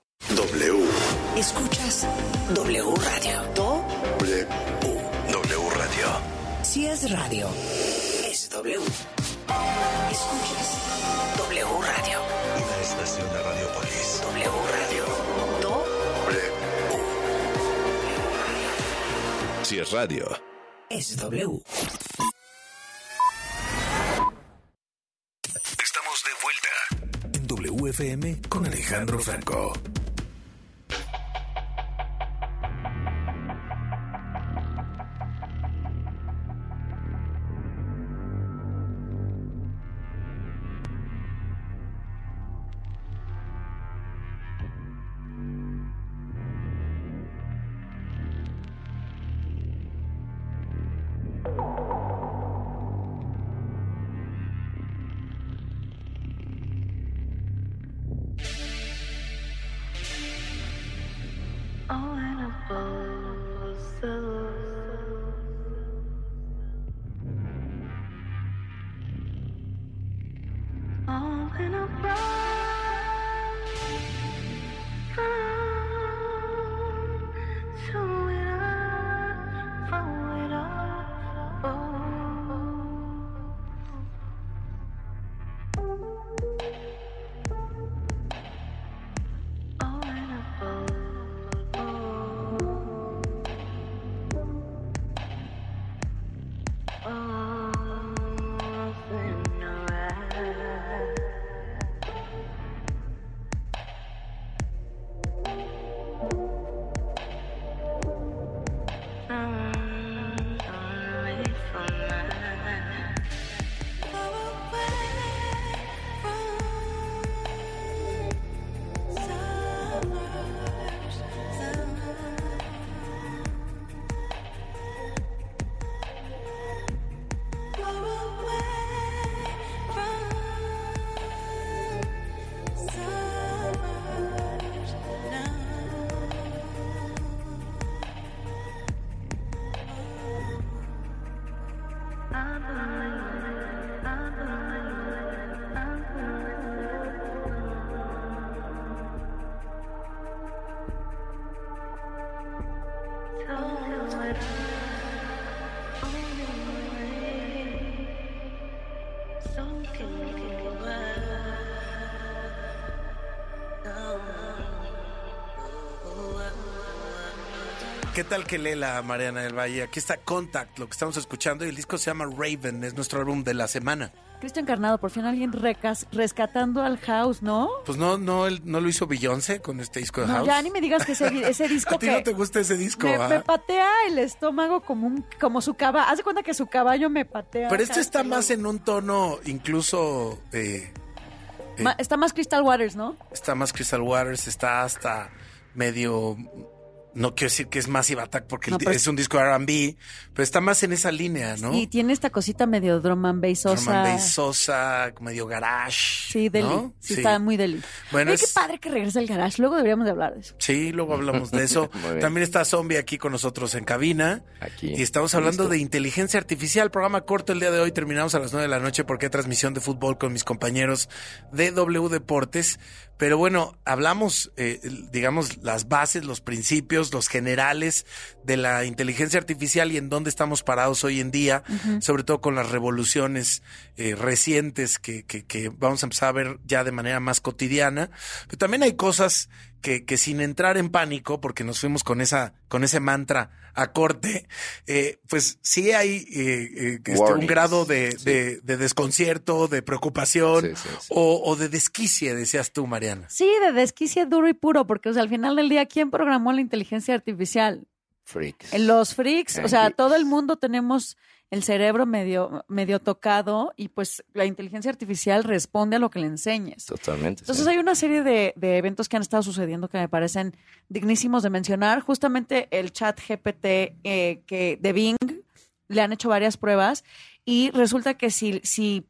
Speaker 6: W.
Speaker 13: Escuchas W Radio. Do,
Speaker 6: W. W Radio.
Speaker 13: si es radio, es W.
Speaker 8: Escuchas W Radio.
Speaker 3: La estación de Radiopolis.
Speaker 8: W Radio. Do.
Speaker 3: Si es radio.
Speaker 8: Es W.
Speaker 3: Estamos de vuelta en WFM con Alejandro Franco.
Speaker 4: ¿Qué tal que lee la Mariana del Valle? Aquí está Contact, lo que estamos escuchando, y el disco se llama Raven, es nuestro álbum de la semana.
Speaker 5: Cristian Carnado, por fin alguien recas- rescatando al house, ¿no?
Speaker 4: Pues no, no, él, no lo hizo Beyoncé con este disco de
Speaker 5: No,
Speaker 4: House.
Speaker 5: ya ni me digas que ese, ese disco
Speaker 4: ¿A ti no te gusta ese disco?
Speaker 5: me,
Speaker 4: ah?
Speaker 5: me patea el estómago como un como su caballo. Haz de cuenta que su caballo me patea.
Speaker 4: Pero este está más en un tono incluso... eh, eh,
Speaker 5: está más Crystal Waters, ¿no?
Speaker 4: está más Crystal Waters, está hasta medio... No quiero decir que es Massive Attack porque
Speaker 5: No, pero-
Speaker 4: es un disco de R&B, pero está más en esa línea, ¿no?
Speaker 5: Y tiene esta cosita medio drum and bass
Speaker 4: Drum and
Speaker 5: sosa.
Speaker 4: bass, Sosa, medio garage.
Speaker 5: Sí, deli.
Speaker 4: ¿no?
Speaker 5: Sí, está muy deli.
Speaker 4: Bueno,
Speaker 5: Oye, qué
Speaker 4: es-
Speaker 5: padre que regrese el garage. Luego deberíamos de hablar de eso.
Speaker 4: Sí, luego hablamos de eso. También está Zombie aquí con nosotros en cabina.
Speaker 1: Aquí.
Speaker 4: Y estamos hablando
Speaker 1: Listo.
Speaker 4: de inteligencia artificial. Programa corto el día de hoy. Terminamos a las 9 de la noche porque hay transmisión de fútbol con mis compañeros de W Deportes. Pero bueno, hablamos, eh, digamos, las bases, los principios, los generales de la inteligencia artificial y en dónde estamos parados hoy en día, sobre todo con las revoluciones eh, recientes que, que, que vamos a empezar a ver ya de manera más cotidiana. Pero también hay cosas que, que sin entrar en pánico, porque nos fuimos con esa, con ese mantra a corte, eh, pues sí hay eh, eh, este, un grado de, de, de desconcierto, de preocupación O, o de desquicie, decías tú, Mariana.
Speaker 5: Sí, de desquicie duro y puro, porque o sea, al final del día, ¿quién programó la inteligencia artificial?
Speaker 1: Freaks.
Speaker 5: En Los freaks, o sea,
Speaker 1: geeks.
Speaker 5: todo el mundo tenemos el cerebro medio, medio tocado y pues la inteligencia artificial responde a lo que le enseñes.
Speaker 1: Totalmente.
Speaker 5: Entonces
Speaker 1: sí.
Speaker 5: hay una serie de, de eventos que han estado sucediendo que me parecen dignísimos de mencionar. Justamente el chat GPT eh, que de Bing le han hecho varias pruebas y resulta que si, si,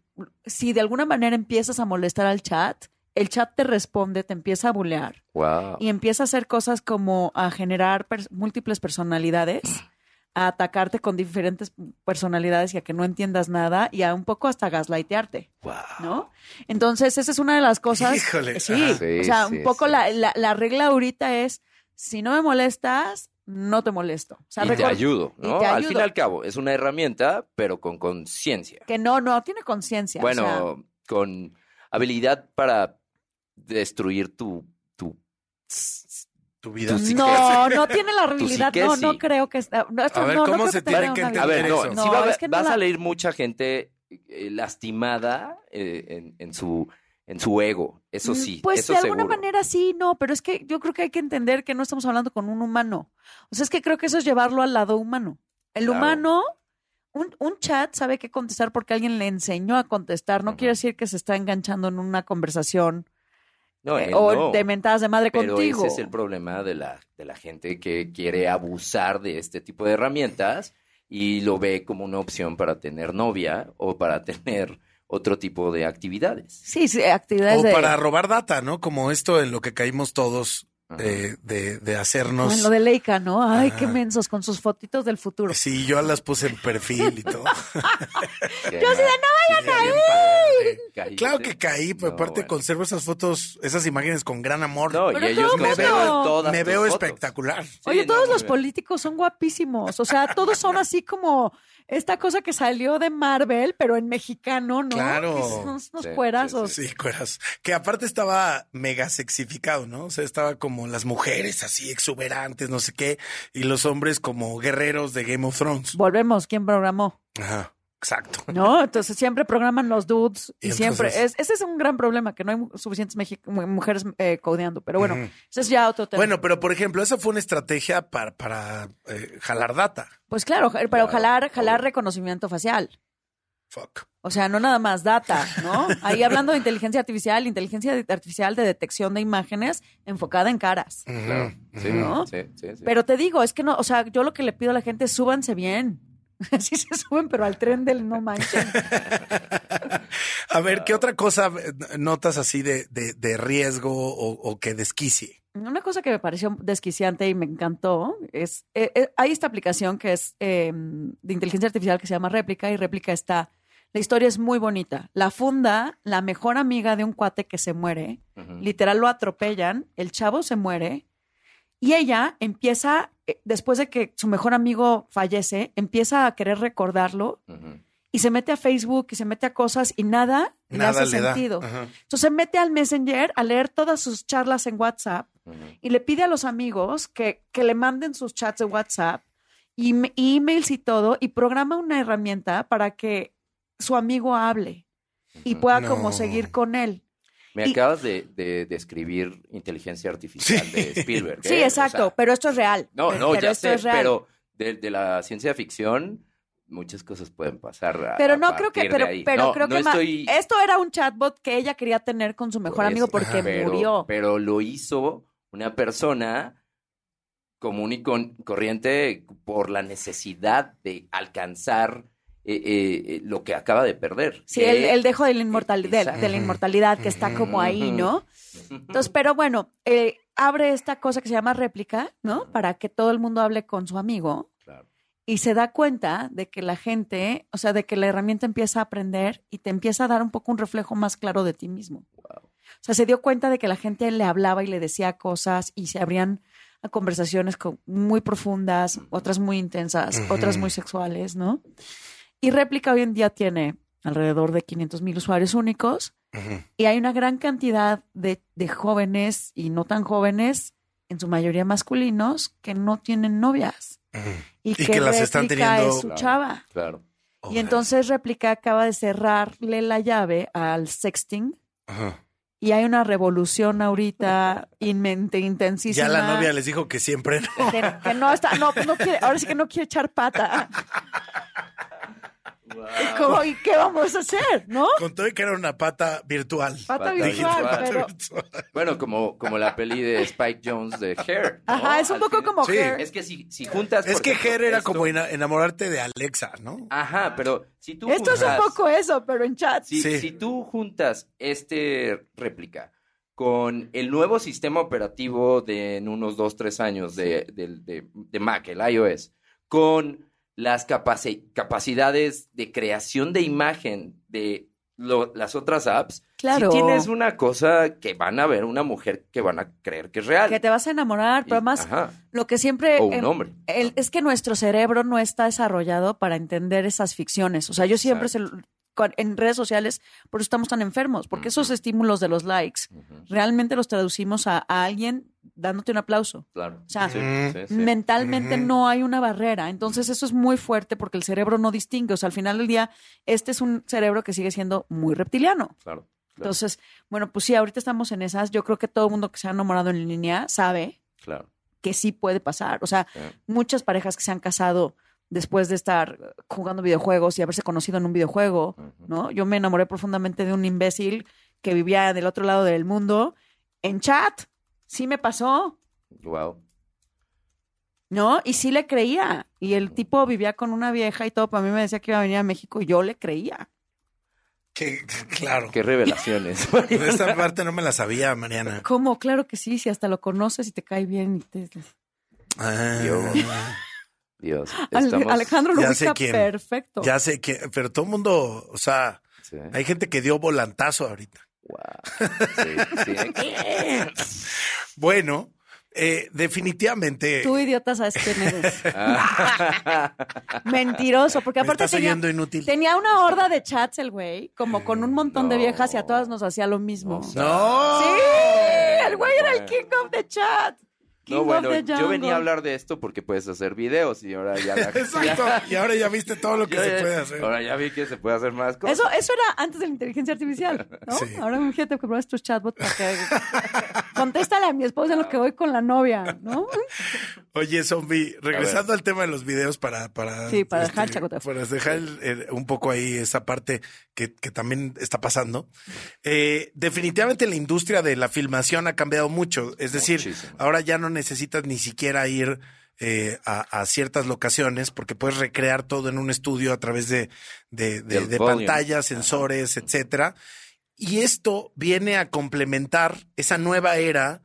Speaker 5: si de alguna manera empiezas a molestar al chat, el chat te responde, te empieza a bulear
Speaker 1: Wow.
Speaker 5: y empieza a hacer cosas como a generar pers- múltiples personalidades, a atacarte con diferentes personalidades y a que no entiendas nada y a un poco hasta gaslightearte, ¿no? Entonces, esa es una de las cosas.
Speaker 4: Híjole,
Speaker 5: Sí, o sea,
Speaker 1: sí,
Speaker 5: un poco
Speaker 1: sí.
Speaker 5: la, la, la regla ahorita es, si no me molestas, no te molesto. O sea,
Speaker 1: y te ayudo,
Speaker 5: y
Speaker 1: ¿no? Al fin y al cabo, es una herramienta, pero con conciencia.
Speaker 5: Que no, no, tiene conciencia. o
Speaker 1: Bueno,
Speaker 5: sea,
Speaker 1: con habilidad para destruir tu... tu
Speaker 4: tu vida.
Speaker 5: no, no tiene la
Speaker 1: psique
Speaker 5: No,
Speaker 1: sí.
Speaker 5: no creo que. está- No, esto
Speaker 4: A ver,
Speaker 5: no, no
Speaker 4: ¿cómo
Speaker 5: creo
Speaker 4: se tiene que entender
Speaker 1: A ver, no,
Speaker 5: habilidad.
Speaker 1: sí va, a-
Speaker 5: es que no
Speaker 1: a salir mucha gente eh, lastimada eh, en, en su, en su ego, eso sí,
Speaker 5: Pues
Speaker 1: eso
Speaker 5: de alguna
Speaker 1: seguro.
Speaker 5: manera sí, no, pero es que yo creo que hay que entender que no estamos hablando con un humano. O sea, es que creo que eso es llevarlo al lado humano. El
Speaker 1: Claro.
Speaker 5: humano, un, un chat sabe qué contestar porque alguien le enseñó a contestar. No quiere decir que se está enganchando en una conversación
Speaker 1: No,
Speaker 5: eh,
Speaker 1: él
Speaker 5: o
Speaker 1: no.
Speaker 5: de mentadas de madre
Speaker 1: Pero
Speaker 5: contigo.
Speaker 1: ese es el problema de la, de la gente que quiere abusar de este tipo de herramientas y lo ve como una opción para tener novia o para tener otro tipo de actividades.
Speaker 5: Sí, sí, actividades
Speaker 4: O
Speaker 5: de...
Speaker 4: para robar data, ¿no? Como esto en lo que caímos todos de, de, de hacernos.
Speaker 5: en lo de Leica, ¿no? Ay, qué mensos con sus fotitos del futuro.
Speaker 4: Sí, yo las puse en perfil y todo.
Speaker 5: Yo así de no vayan a caer.
Speaker 1: Caíste.
Speaker 4: Claro que caí, pero
Speaker 1: No,
Speaker 4: aparte
Speaker 1: bueno.
Speaker 4: conservo esas fotos, esas imágenes con gran amor.
Speaker 1: No, y ellos
Speaker 4: me veo,
Speaker 1: todas
Speaker 4: me veo
Speaker 1: fotos.
Speaker 4: espectacular.
Speaker 5: Oye,
Speaker 1: Sí,
Speaker 5: todos
Speaker 1: no,
Speaker 5: los políticos son guapísimos. O sea, todos son así como esta cosa que salió de Marvel, pero en mexicano, ¿no?
Speaker 4: Claro.
Speaker 5: Que son unos
Speaker 1: Sí,
Speaker 5: cuerazos.
Speaker 4: Sí, cueras. Que aparte estaba mega sexificado, ¿no? O sea, estaba como las mujeres así exuberantes, no sé qué, y los hombres como guerreros de Game of Thrones.
Speaker 5: Volvemos, ¿quién programó?
Speaker 4: Ajá, exacto.
Speaker 5: ¿No? Entonces siempre programan los dudes y,
Speaker 4: Y
Speaker 5: siempre.
Speaker 4: entonces-
Speaker 5: Es, ese es un gran problema, que no hay suficientes mujeres eh, codeando. Pero bueno,
Speaker 4: Ujú.
Speaker 5: ese es ya otro tema.
Speaker 4: Bueno, pero por ejemplo, esa fue una estrategia para, para eh, jalar data.
Speaker 5: Pues claro, pero
Speaker 1: Claro,
Speaker 5: jalar, jalar reconocimiento facial.
Speaker 4: Fuck.
Speaker 5: O sea, no nada más data, ¿no? Ahí hablando de inteligencia artificial, inteligencia artificial de detección de imágenes enfocada en caras.
Speaker 1: Claro. Sí,
Speaker 5: ¿No?
Speaker 1: sí, sí, sí.
Speaker 5: Pero te digo, es que no, o sea, yo lo que le pido a la gente es súbanse bien. Así se suben, pero al tren del no manchen.
Speaker 4: A ver, ¿qué otra cosa notas así de, de, de riesgo o, o que desquicie?
Speaker 5: Una cosa que me pareció desquiciante y me encantó es, eh, eh, hay esta aplicación que es eh, de inteligencia artificial que se llama Réplica y Réplica está, la historia es muy bonita. La funda la mejor amiga de un cuate que se muere, literal lo atropellan, el chavo se muere y ella empieza, eh, después de que su mejor amigo fallece, empieza a querer recordarlo y se mete a Facebook y se mete a cosas y nada, le
Speaker 4: Nada
Speaker 5: hace
Speaker 4: le
Speaker 5: sentido. Entonces se mete al Messenger a leer todas sus charlas en WhatsApp y le pide a los amigos que, que le manden sus chats de WhatsApp y emails y todo y programa una herramienta para que su amigo hable y pueda
Speaker 4: No.
Speaker 5: como seguir con él.
Speaker 1: Me
Speaker 5: Y-
Speaker 1: acabas de, de describir inteligencia artificial de Spielberg.
Speaker 5: Sí,
Speaker 1: ¿eh? O
Speaker 5: exacto,
Speaker 1: sea,
Speaker 5: pero esto es real.
Speaker 1: no, no,
Speaker 5: pero
Speaker 1: ya
Speaker 5: esto
Speaker 1: sé,
Speaker 5: es real.
Speaker 1: pero de, de la ciencia ficción muchas cosas pueden pasar. a-
Speaker 5: Pero
Speaker 1: a
Speaker 5: no creo que, pero,
Speaker 1: No,
Speaker 5: creo
Speaker 1: no
Speaker 5: que ma-
Speaker 1: estoy-
Speaker 5: esto era un chatbot que ella quería tener con su mejor amigo porque
Speaker 1: pero-
Speaker 5: murió.
Speaker 1: Pero lo hizo una persona común y con- corriente por la necesidad de alcanzar eh, eh, eh, lo que acaba de perder.
Speaker 5: Sí, el, el dejo de la, inmortalidad, de, la inmortalidad que está como ahí. ¿no? Entonces, pero bueno, eh, abre esta cosa que se llama réplica, ¿no? Para que todo el mundo hable con su amigo.
Speaker 1: Claro.
Speaker 5: Y se da cuenta de que la gente, o sea, de que la herramienta empieza a aprender y te empieza a dar un poco un reflejo más claro de ti mismo. O sea, se dio cuenta de que la gente le hablaba y le decía cosas y se abrían a conversaciones co- muy profundas, otras muy intensas, otras muy sexuales, ¿no? Y Réplica hoy en día tiene alrededor de 500 mil usuarios únicos y hay una gran cantidad de, de jóvenes y no tan jóvenes, en su mayoría masculinos, que no tienen novias y,
Speaker 4: Y
Speaker 5: que,
Speaker 4: que las están teniendo-
Speaker 5: es su
Speaker 1: Claro,
Speaker 5: chava.
Speaker 1: Claro.
Speaker 5: Y entonces Réplica acaba de cerrarle la llave al sexting
Speaker 4: Ajá.
Speaker 5: y hay una revolución ahorita inmente, intensísima.
Speaker 4: Ya la novia les dijo que siempre no.
Speaker 5: que, que no está, no, no quiere, ahora sí que no quiere echar pata. ¿Y, cómo- y qué vamos a hacer? ¿No?
Speaker 4: Con todo y que era una pata virtual.
Speaker 5: Pata
Speaker 1: Pata
Speaker 5: virtual,
Speaker 1: virtual.
Speaker 5: pero.
Speaker 1: Bueno, como, como la peli de Spike Jones de Hair. ¿no?
Speaker 5: Ajá, es un
Speaker 1: Al
Speaker 5: poco
Speaker 1: fin-
Speaker 5: como
Speaker 4: Sí.
Speaker 5: Hair.
Speaker 1: Es que si, si juntas.
Speaker 4: Es que
Speaker 1: ejemplo,
Speaker 4: Ger era
Speaker 1: esto-
Speaker 4: como ena- enamorarte de Alexa, ¿no?
Speaker 1: Ajá, pero si tú
Speaker 5: Esto es un
Speaker 1: juntas-
Speaker 5: poco eso, pero en chat.
Speaker 1: Si,
Speaker 4: Sí.
Speaker 1: si tú juntas este réplica con el nuevo sistema operativo de en unos dos, tres años de, de- de- de Mac, el iOS, con las capaci- capacidades de creación de imagen de lo- las otras apps,
Speaker 5: Claro.
Speaker 1: Si tienes una cosa que van a ver una mujer que van a creer que es real.
Speaker 5: Que te vas a enamorar, pero además
Speaker 1: Ajá.
Speaker 5: lo que siempre...
Speaker 1: O un
Speaker 5: em,
Speaker 1: hombre.
Speaker 5: el- es que nuestro cerebro no está desarrollado para entender esas ficciones. O sea, yo siempre se en redes sociales, por eso estamos tan enfermos, porque esos estímulos de los likes realmente los traducimos a, a alguien dándote un aplauso.
Speaker 1: Claro.
Speaker 5: O sea,
Speaker 1: Sí, sí, sí.
Speaker 5: mentalmente no hay una barrera. Entonces eso es muy fuerte porque el cerebro no distingue. O sea, al final del día, este es un cerebro que sigue siendo muy reptiliano.
Speaker 1: Claro. claro.
Speaker 5: Entonces, bueno, pues sí, ahorita estamos en esas. Yo creo que todo el mundo que se ha enamorado en línea sabe
Speaker 1: Claro.
Speaker 5: que sí puede pasar. O sea,
Speaker 1: Sí.
Speaker 5: muchas parejas que se han casado después de estar jugando videojuegos y haberse conocido en un videojuego, ¿no? Yo me enamoré profundamente de un imbécil que vivía del otro lado del mundo en chat. Sí me pasó,
Speaker 1: Wow.
Speaker 5: ¿no? Y sí le creía. Y el tipo vivía con una vieja y todo. Para mí me decía que iba a venir a México y yo le creía.
Speaker 4: Que, claro.
Speaker 1: Qué revelaciones.
Speaker 4: De esta parte no me la sabía, Mariana.
Speaker 5: ¿Cómo? Claro que sí, si hasta lo conoces y te cae bien. y te-
Speaker 4: Ah.
Speaker 1: Dios. Dios. Estamos-
Speaker 5: Alejandro lo
Speaker 4: Ya sé
Speaker 5: ubica perfecto.
Speaker 4: Ya sé que, pero todo el mundo, o sea,
Speaker 1: Sí.
Speaker 4: hay gente que dio volantazo ahorita.
Speaker 1: Sí, sí.
Speaker 4: Bueno, eh, definitivamente.
Speaker 5: Tú, idiota, sabes quién eres.
Speaker 1: Ah.
Speaker 5: Mentiroso, porque aparte tenía,
Speaker 4: inútil.
Speaker 5: tenía una horda de chats el güey, como con un montón de viejas y a todas nos hacía lo mismo.
Speaker 4: No.
Speaker 5: Sí, el güey era el king of the chat. King
Speaker 1: No,
Speaker 5: of
Speaker 1: bueno,
Speaker 5: the
Speaker 1: yo venía a hablar de esto porque puedes hacer videos y ahora ya... la-
Speaker 4: Exacto. Y ahora ya viste todo lo que
Speaker 1: Yo
Speaker 4: se
Speaker 1: ya-
Speaker 4: puede hacer.
Speaker 1: Ahora ya vi que se puede hacer más cosas.
Speaker 5: Eso, eso era antes de la inteligencia artificial, ¿no?
Speaker 4: Sí.
Speaker 5: Ahora imagínate que pruebas tus chatbots para que... Contéstale a mi esposa en lo que voy con la novia, ¿no?
Speaker 4: Oye, zombie, regresando al tema de los videos para... para
Speaker 5: Sí, para dejar el chacoteo.
Speaker 4: Para dejar el- el- un poco ahí esa parte que, que también está pasando. Eh, definitivamente la industria de la filmación ha cambiado mucho. Es decir, ahora ya no necesitas ni siquiera ir eh, a, a ciertas locaciones porque puedes recrear todo en un estudio a través de, de, de-
Speaker 1: Del
Speaker 4: de
Speaker 1: volume.
Speaker 4: pantallas, sensores, etcétera. Y esto viene a complementar esa nueva era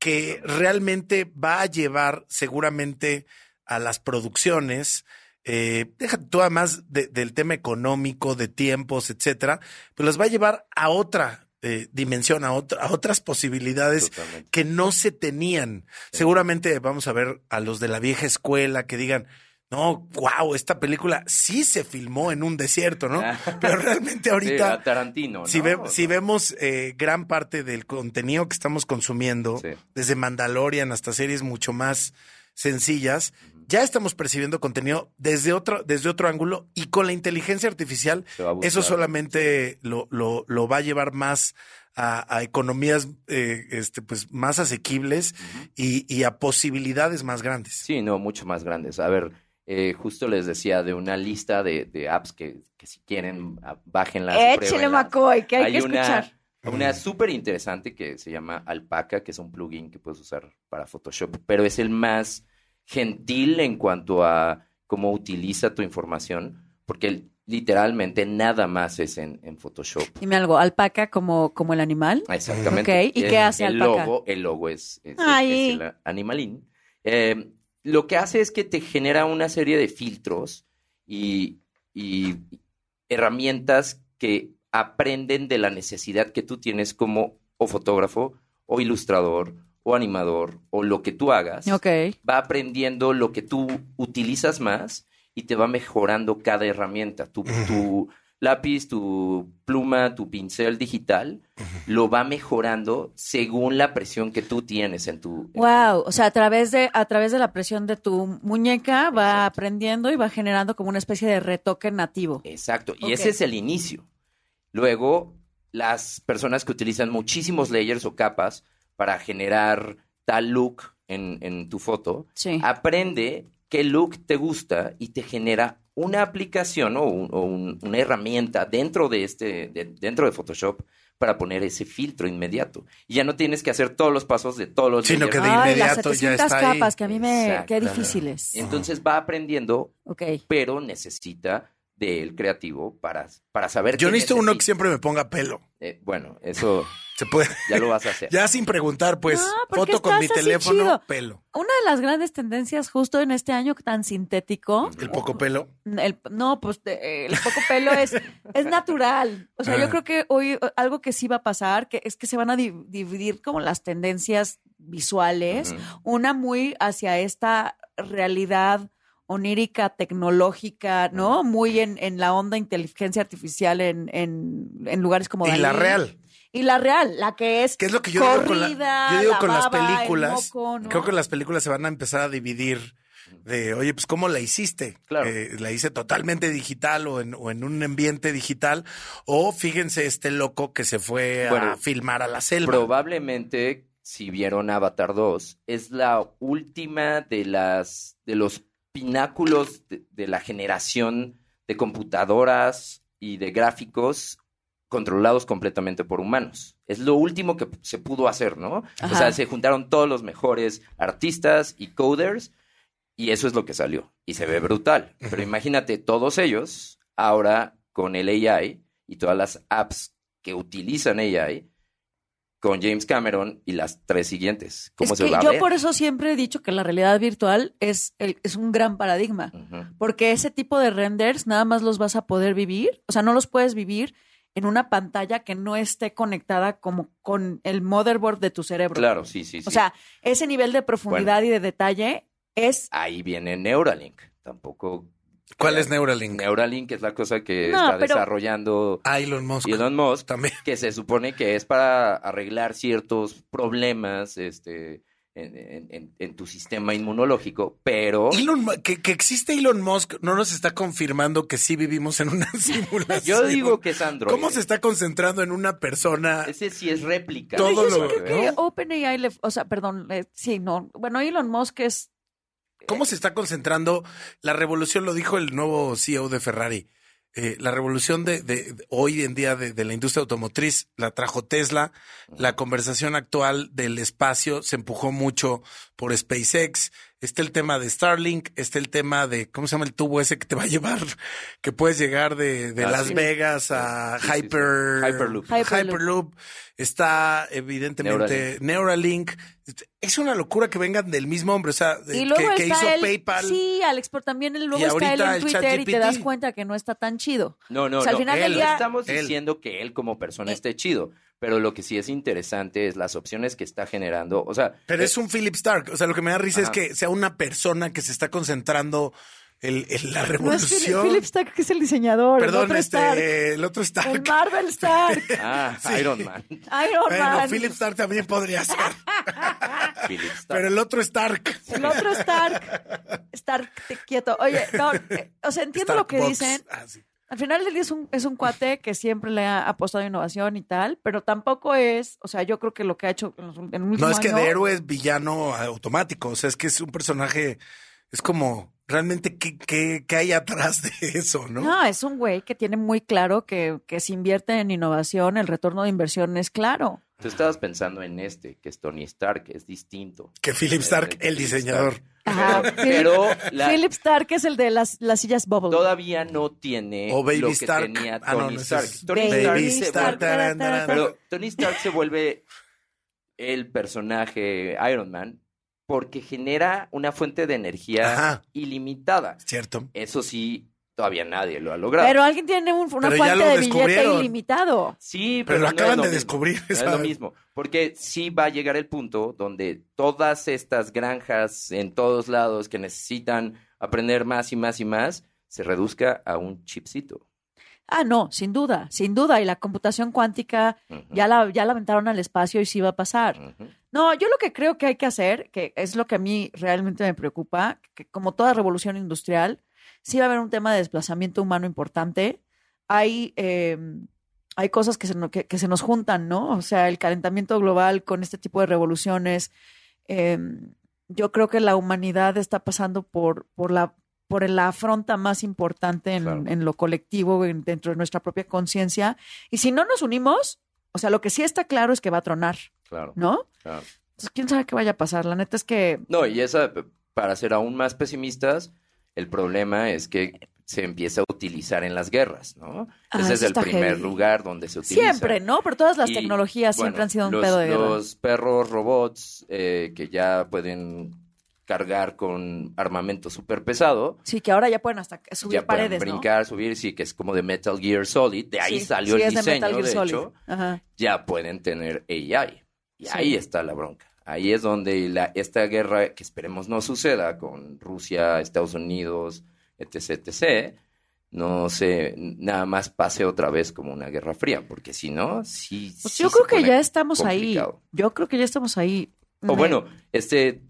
Speaker 4: que realmente va a llevar seguramente a las producciones. Eh, déjate tú además de- del tema económico, de tiempos, etcétera, pues las va a llevar a otra eh, dimensión, a, otra- a otras posibilidades que no se tenían. Seguramente vamos a ver a los de la vieja escuela que digan, no, wow, esta película sí se filmó en un desierto, ¿no? Pero realmente ahorita...
Speaker 1: Sí, Tarantino,
Speaker 4: Si,
Speaker 1: ¿no?
Speaker 4: si vemos eh, gran parte del contenido que estamos consumiendo, desde Mandalorian hasta series mucho más sencillas, ya estamos percibiendo contenido desde otro, desde otro ángulo y con la inteligencia artificial eso solamente lo, lo, lo va a llevar más a, a economías eh, este, pues, más asequibles y, y a posibilidades más grandes.
Speaker 1: Sí, no, mucho más grandes. A ver, eh, justo les decía de una lista de, de apps que, que si quieren, bájenlas. pruébenlas.
Speaker 5: McCoy, que hay, que
Speaker 1: una,
Speaker 5: escuchar.
Speaker 1: Una súper interesante que se llama Alpaca, que es un plugin que puedes usar para Photoshop, pero es el más gentil en cuanto a cómo utiliza tu información, porque literalmente nada más es en, en Photoshop.
Speaker 5: Dime algo, alpaca como, como el animal.
Speaker 1: Exactamente.
Speaker 5: ¿y
Speaker 1: El-
Speaker 5: qué hace
Speaker 1: el
Speaker 5: alpaca?
Speaker 1: Logo, el logo es, es- el animalín. Eh, lo que hace es que te genera una serie de filtros y, y herramientas que aprenden de la necesidad que tú tienes como o fotógrafo o ilustrador o animador o lo que tú hagas. Va aprendiendo lo que tú utilizas más y te va mejorando cada herramienta. Tu, tu lápiz, tu pluma, tu pincel digital, lo va mejorando según la presión que tú tienes en tu...
Speaker 5: Wow, o sea, a través de a través de la presión de tu muñeca va aprendiendo y va generando como una especie de retoque nativo.
Speaker 1: Exacto, y ese es el inicio. Luego, las personas que utilizan muchísimos layers o capas para generar tal look en, en tu foto, aprende qué look te gusta y te genera una aplicación o, un- o un- una herramienta dentro de este, de- dentro de Photoshop para poner ese filtro inmediato. Y ya no tienes que hacer todos los pasos de todos los
Speaker 4: Sino
Speaker 1: layers.
Speaker 4: que de
Speaker 5: Ay, las
Speaker 4: inmediato ya
Speaker 5: 700
Speaker 4: está ahí.
Speaker 5: capas que a mí me qué difíciles.
Speaker 1: Entonces va aprendiendo,
Speaker 5: Ok.
Speaker 1: pero necesita del creativo para, para saber
Speaker 4: Yo
Speaker 1: qué
Speaker 4: necesito uno que siempre me ponga pelo.
Speaker 1: Eh, bueno, eso...
Speaker 4: Se puede.
Speaker 1: Ya lo vas a hacer.
Speaker 4: Ya sin preguntar, pues,
Speaker 5: No,
Speaker 4: foto con mi teléfono,
Speaker 5: chido.
Speaker 4: pelo.
Speaker 5: Una de las grandes tendencias justo en este año tan sintético,
Speaker 4: El poco pelo.
Speaker 5: el- no, pues de- el poco pelo es, es natural. O sea,
Speaker 4: Ah.
Speaker 5: yo creo que hoy eh, algo que sí va a pasar, que es que se van a di- dividir como las tendencias visuales, una muy hacia esta realidad onírica, tecnológica, ¿no? Muy en, en la onda inteligencia artificial en, en, en lugares como
Speaker 4: Y la real.
Speaker 5: Y la real, la que es
Speaker 4: ¿Qué es lo que yo digo con, la-
Speaker 5: corrida,
Speaker 4: yo digo
Speaker 5: la
Speaker 4: con las
Speaker 5: baba, el
Speaker 4: películas?
Speaker 5: moco, ¿no?
Speaker 4: Creo que las películas se van a empezar a dividir de, oye, pues ¿cómo la hiciste? Eh, ¿La hice totalmente digital o en, o en un ambiente digital? O fíjense este loco que se fue a
Speaker 1: Bueno,
Speaker 4: filmar a la selva.
Speaker 1: Probablemente, si vieron Avatar 2, es la última de las de los pináculos de, de la generación de computadoras y de gráficos controlados completamente por humanos. Es lo último que se pudo hacer, ¿no? O sea, se juntaron todos los mejores artistas y coders y eso es lo que salió. Y se ve brutal. Pero imagínate todos ellos ahora con el AI y todas las apps que utilizan AI con James Cameron y las tres siguientes. ¿Cómo
Speaker 5: es
Speaker 1: se
Speaker 5: que
Speaker 1: va a
Speaker 5: yo
Speaker 1: ver?
Speaker 5: por eso siempre he dicho que la realidad virtual es, el- es un gran paradigma, porque ese tipo de renders nada más los vas a poder vivir, o sea, no los puedes vivir en una pantalla que no esté conectada como con el motherboard de tu cerebro.
Speaker 1: Claro, sí, sí, sí.
Speaker 5: O sea, ese nivel de profundidad y de detalle es
Speaker 1: Ahí viene Neuralink. Tampoco.
Speaker 4: ¿Cuál es Neuralink?
Speaker 1: Neuralink es la cosa que
Speaker 5: No,
Speaker 1: está
Speaker 5: pero-
Speaker 1: desarrollando
Speaker 4: Ah, Elon Musk.
Speaker 1: Elon Musk, que se supone que es para arreglar ciertos problemas este, en, en- en- en tu sistema inmunológico, pero
Speaker 4: Elon que, que existe Elon Musk no nos está confirmando que sí vivimos en una simulación.
Speaker 1: yo digo que es Android.
Speaker 4: ¿Cómo se está concentrando en una persona?
Speaker 1: Ese sí es réplica.
Speaker 4: Todo
Speaker 5: Yo
Speaker 4: lo-
Speaker 5: creo que
Speaker 4: ¿no?
Speaker 5: OpenAI, le- o sea, perdón, eh, sí, no, bueno, Elon Musk es
Speaker 4: ¿Cómo se está concentrando? La revolución, lo dijo el nuevo CEO de Ferrari. Eh, la revolución de, de- de hoy en día de, de la industria automotriz la trajo Tesla. La conversación actual del espacio se empujó mucho por SpaceX. Está el tema de Starlink, está el tema de, ¿cómo se llama el tubo ese que te va a llevar? Que puedes llegar de, de
Speaker 1: Ah,
Speaker 4: Las
Speaker 1: sí.
Speaker 4: Vegas a
Speaker 1: Sí, sí, sí.
Speaker 4: Hyper,
Speaker 1: Hyperloop.
Speaker 4: Hyperloop. Está evidentemente Neuralink. Es una locura que vengan del mismo hombre, o sea, de-
Speaker 5: Y luego
Speaker 4: que, hizo PayPal.
Speaker 5: Sí, Alex, pero también él- luego
Speaker 4: Y
Speaker 5: está él en
Speaker 4: el
Speaker 5: Twitter y te das cuenta que no está tan chido.
Speaker 1: No, no,
Speaker 5: O sea, al
Speaker 1: no.
Speaker 5: final
Speaker 1: él,
Speaker 5: del día-
Speaker 1: no estamos
Speaker 4: él.
Speaker 1: diciendo que él como persona esté chido, pero lo que sí es interesante es las opciones que está generando. O sea,
Speaker 4: Pero
Speaker 1: eh,
Speaker 4: es un Philip Stark. O sea, lo que me da risa es que sea una persona que se está concentrando en, en la
Speaker 5: No es Philip,
Speaker 4: revolución.
Speaker 5: Philip Stark, que es el diseñador. el
Speaker 4: Perdón,
Speaker 5: otro
Speaker 4: este,
Speaker 5: Stark.
Speaker 4: el otro
Speaker 5: El
Speaker 4: Stark.
Speaker 5: Marvel Stark.
Speaker 1: Ah,
Speaker 4: Sí.
Speaker 1: Iron Man.
Speaker 5: Iron
Speaker 4: Bueno,
Speaker 5: Man.
Speaker 4: Philip Stark también podría ser.
Speaker 1: Philip Stark.
Speaker 4: Pero el otro Stark.
Speaker 5: El otro Stark. Stark, te quieto. Oye, no, eh, o sea, entiendo lo que dicen.
Speaker 4: Ah, sí.
Speaker 5: Al final del día es un, es un cuate que siempre le ha apostado a innovación y tal, pero tampoco es, o sea, yo creo que lo que ha hecho en, los, en el último
Speaker 4: No es que
Speaker 5: año-
Speaker 4: de héroe es villano automático. O sea, es que es un personaje. Es como realmente qué, qué, qué hay atrás de eso, ¿no?
Speaker 5: No, es un güey que tiene muy claro que, que si invierte en innovación, el retorno de inversión es claro.
Speaker 1: Tú estabas pensando en este, que es Tony Stark, es distinto.
Speaker 4: Que Philip Stark, el
Speaker 1: Philip
Speaker 4: diseñador.
Speaker 1: Stark.
Speaker 5: Ajá,
Speaker 1: Pero
Speaker 5: Philip,
Speaker 1: la-
Speaker 5: Philip Stark es el de las, las sillas Bubble.
Speaker 1: todavía no tiene
Speaker 4: O Baby
Speaker 1: lo que
Speaker 4: Stark.
Speaker 1: tenía
Speaker 4: Ah, no,
Speaker 1: Tony
Speaker 4: no,
Speaker 1: Stark.
Speaker 4: es
Speaker 1: Tony
Speaker 5: Baby
Speaker 1: Stark,
Speaker 5: Stark,
Speaker 1: se
Speaker 4: Stark,
Speaker 1: vuelve-
Speaker 4: taran, taran.
Speaker 1: pero Tony Stark se vuelve el personaje Iron Man porque genera una fuente de energía
Speaker 4: Ajá.
Speaker 1: ilimitada.
Speaker 4: Cierto.
Speaker 1: Eso sí, todavía nadie lo ha logrado.
Speaker 5: Pero alguien tiene un- una
Speaker 4: Pero
Speaker 5: fuente de billete ilimitado.
Speaker 1: Sí,
Speaker 4: Pero
Speaker 1: pero,
Speaker 4: lo
Speaker 1: no
Speaker 4: acaban
Speaker 1: lo
Speaker 4: de
Speaker 1: mismo.
Speaker 4: descubrir,
Speaker 1: No es lo mismo. Porque sí va a llegar el punto donde todas estas granjas en todos lados que necesitan aprender más y más y más se reduzca a un chipcito.
Speaker 5: Ah, no, sin duda, sin duda. Y la computación cuántica ya, la, ya la aventaron al espacio y sí va a pasar. No, yo lo que creo que hay que hacer, que es lo que a mí realmente me preocupa, que como toda revolución industrial, sí va a haber un tema de desplazamiento humano importante. Hay, eh, hay cosas que se, que, que se nos juntan, ¿no? O sea, el calentamiento global con este tipo de revoluciones. eh, yo creo que la humanidad está pasando por, por la por la afronta más importante en, en lo colectivo, en- dentro de nuestra propia conciencia. Y si no nos unimos, o sea, lo que sí está claro es que va a tronar,
Speaker 1: Claro.
Speaker 5: ¿no?
Speaker 1: claro.
Speaker 5: Entonces, quién sabe qué vaya a pasar. La neta es que
Speaker 1: No, y esa, para ser aún más pesimistas, el problema es que se empieza a utilizar en las guerras, ¿no?
Speaker 5: Ah,
Speaker 1: Ese es el primer
Speaker 5: heavy.
Speaker 1: lugar donde se utiliza.
Speaker 5: Siempre, ¿no? Pero todas las
Speaker 1: Y,
Speaker 5: tecnologías siempre
Speaker 1: bueno,
Speaker 5: han sido un
Speaker 1: los,
Speaker 5: pedo de guerra.
Speaker 1: Los perros robots eh, que ya pueden cargar con armamento súper pesado,
Speaker 5: Sí, que ahora ya pueden hasta subir
Speaker 1: ya pueden
Speaker 5: paredes, ¿no?
Speaker 1: brincar, subir, sí, que es como de Metal Gear Solid, de ahí
Speaker 5: Sí,
Speaker 1: salió
Speaker 5: sí,
Speaker 1: el
Speaker 5: es de
Speaker 1: diseño,
Speaker 5: Metal Gear
Speaker 1: de
Speaker 5: Solid.
Speaker 1: hecho,
Speaker 5: Ajá.
Speaker 1: ya pueden tener AI. Y
Speaker 5: Sí.
Speaker 1: ahí está la bronca. Ahí es donde la, esta guerra, que esperemos no suceda con Rusia, Estados Unidos, etc., etc., no se, nada más pase otra vez como una guerra fría, porque si no, sí.
Speaker 5: Pues
Speaker 1: sí
Speaker 5: yo creo que ya estamos
Speaker 1: complicado.
Speaker 5: ahí. Yo creo que ya estamos ahí.
Speaker 1: O
Speaker 5: Me-
Speaker 1: bueno, este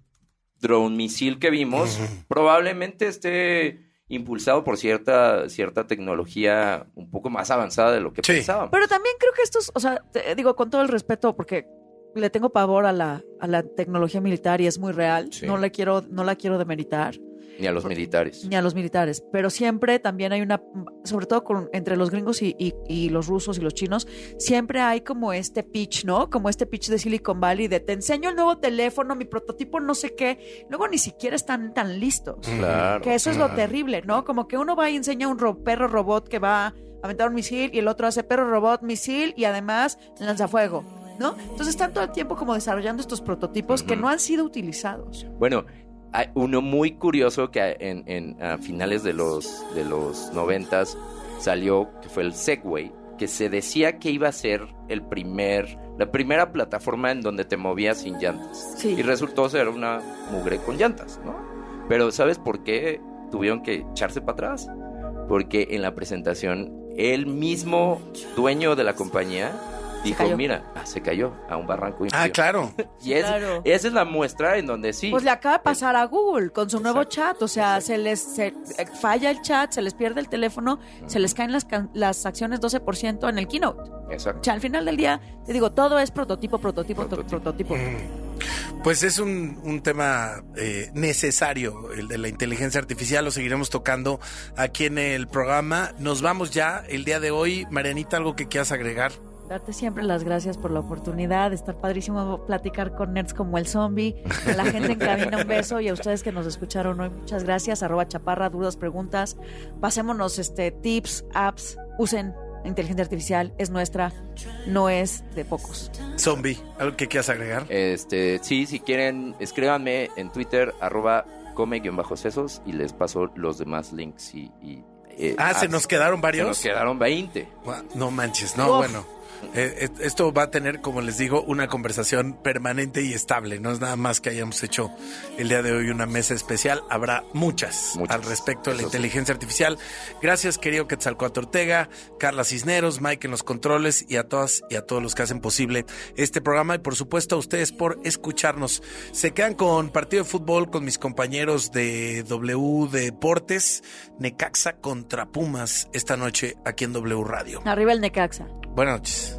Speaker 1: drone misil que vimos probablemente esté impulsado por cierta, cierta tecnología un poco más avanzada de lo que pensábamos.
Speaker 5: Pero también creo que estos, o sea, te digo con todo el respeto, porque le tengo pavor a la, a la tecnología militar y es muy real.
Speaker 1: Sí.
Speaker 5: No la quiero, no la quiero demeritar.
Speaker 1: Ni a los militares.
Speaker 5: Ni a los militares. Pero siempre también hay una, sobre todo con, entre los gringos y, y- y los rusos y los chinos, siempre hay como este pitch, ¿no? Como este pitch de Silicon Valley de te enseño el nuevo teléfono, mi prototipo no sé qué. Luego ni siquiera están tan listos.
Speaker 1: Claro,
Speaker 5: Que eso es lo terrible, ¿no? Como que uno va y enseña un ro- perro robot que va a aventar un misil y el otro hace perro robot, misil y además lanzafuego, ¿no? Entonces están todo el tiempo como desarrollando estos prototipos que no han sido utilizados.
Speaker 1: Bueno, hay uno muy curioso que en, en a finales de los de los noventas salió, que fue el Segway, que se decía que iba a ser el primer, la primera plataforma en donde te movías sin llantas.
Speaker 5: Sí.
Speaker 1: Y resultó ser una mugre con llantas, ¿no? Pero ¿sabes por qué tuvieron que echarse para atrás? Porque en la presentación el mismo dueño de la compañía dijo,
Speaker 5: cayó.
Speaker 1: mira, ah, se cayó a un barranco.
Speaker 4: Ah,
Speaker 1: inferior".
Speaker 4: claro.
Speaker 1: y es-
Speaker 5: Claro.
Speaker 1: esa es la muestra en donde sí.
Speaker 5: Pues le acaba de pasar a Google con su nuevo chat, o sea, se les se- eh, falla el chat, se les pierde el teléfono, se les caen las, can- las acciones 12% en el keynote.
Speaker 1: Exacto.
Speaker 5: O sea, al final del día, te digo, todo es prototipo, prototipo, to- prototipo.
Speaker 4: Pues es un, un tema eh, necesario, el de la inteligencia artificial. Lo seguiremos tocando aquí en el programa. Nos vamos ya el día de hoy. Marianita, ¿algo que quieras agregar?
Speaker 5: Darte siempre las gracias por la oportunidad de estar padrísimo platicar con nerds como el zombie. A la gente en cabina un beso y a ustedes que nos escucharon hoy muchas gracias. Arroba chaparra, dudas, preguntas. Pasémonos este, tips, apps. Usen inteligencia artificial, es nuestra, no es de pocos.
Speaker 4: Zombie, ¿algo que quieras agregar?
Speaker 1: Este, sí, si quieren, escríbanme en Twitter, arroba come-sesos y les paso los demás links y... y, eh,
Speaker 4: Ah, ¿se nos quedaron varios?
Speaker 1: Se nos quedaron 20.
Speaker 4: Gua- No manches, no,
Speaker 1: Uf.
Speaker 4: bueno. Eh, eh, esto va a tener, como les digo, una conversación permanente y estable. No es nada más que hayamos hecho el día de hoy una mesa especial. Habrá muchas, al respecto de la
Speaker 1: Eso sí.
Speaker 4: inteligencia artificial. Gracias, querido Quetzalcoatl Ortega, Carla Cisneros, Mike en los controles y a todas y a todos los que hacen posible este programa. Y por supuesto a ustedes por escucharnos. Se quedan con partido de fútbol con mis compañeros de W Deportes, Necaxa contra Pumas esta noche aquí en W Radio.
Speaker 5: Arriba el Necaxa.
Speaker 4: Buenas noches.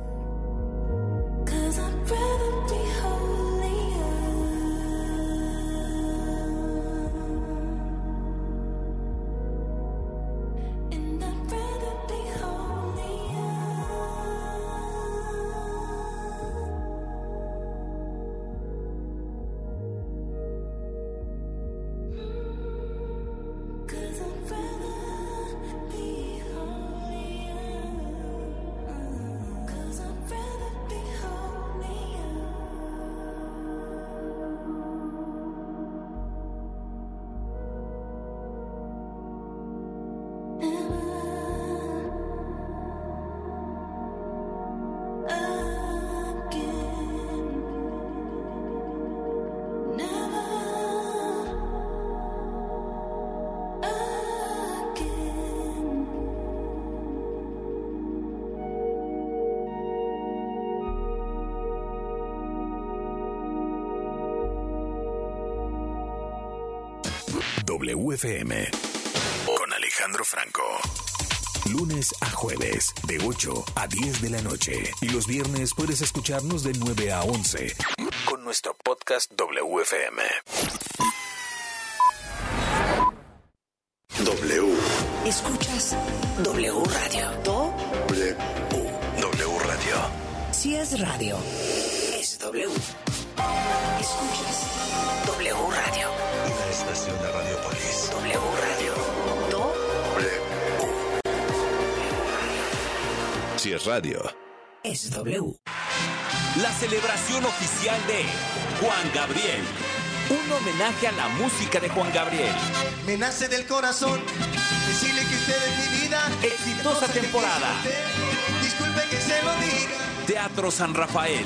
Speaker 2: WFM con Alejandro Franco. Lunes a jueves, de 8 a 10 de la noche. Y los viernes puedes escucharnos de 9 a 11 con nuestro podcast WFM. W.
Speaker 8: Escuchas W Radio. Do,
Speaker 2: W. W Radio.
Speaker 8: si es radio, es W. Escuchas W Radio
Speaker 2: estación de Radiopolis.
Speaker 8: W Radio. ¿Do? W.
Speaker 6: Si es radio.
Speaker 8: Es W.
Speaker 9: La celebración oficial de Juan Gabriel. Un homenaje a la música de Juan Gabriel.
Speaker 14: Me nace del corazón decirle que usted es mi vida.
Speaker 9: Exitosa temporada.
Speaker 14: Disculpe que se lo diga.
Speaker 9: Teatro San Rafael.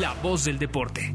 Speaker 15: la voz del deporte.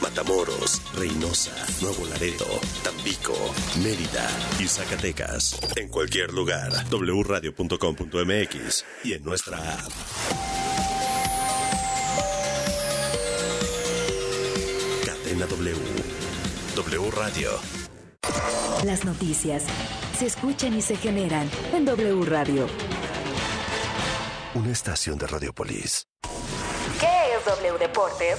Speaker 6: Matamoros, Reynosa, Nuevo Laredo, Tampico, Mérida y Zacatecas. En cualquier lugar, wradio.com.mx y en nuestra app. Cadena W. W Radio.
Speaker 16: Las noticias se escuchan y se generan en W Radio.
Speaker 6: Una estación de Radiopolis.
Speaker 17: ¿Qué es W Deportes?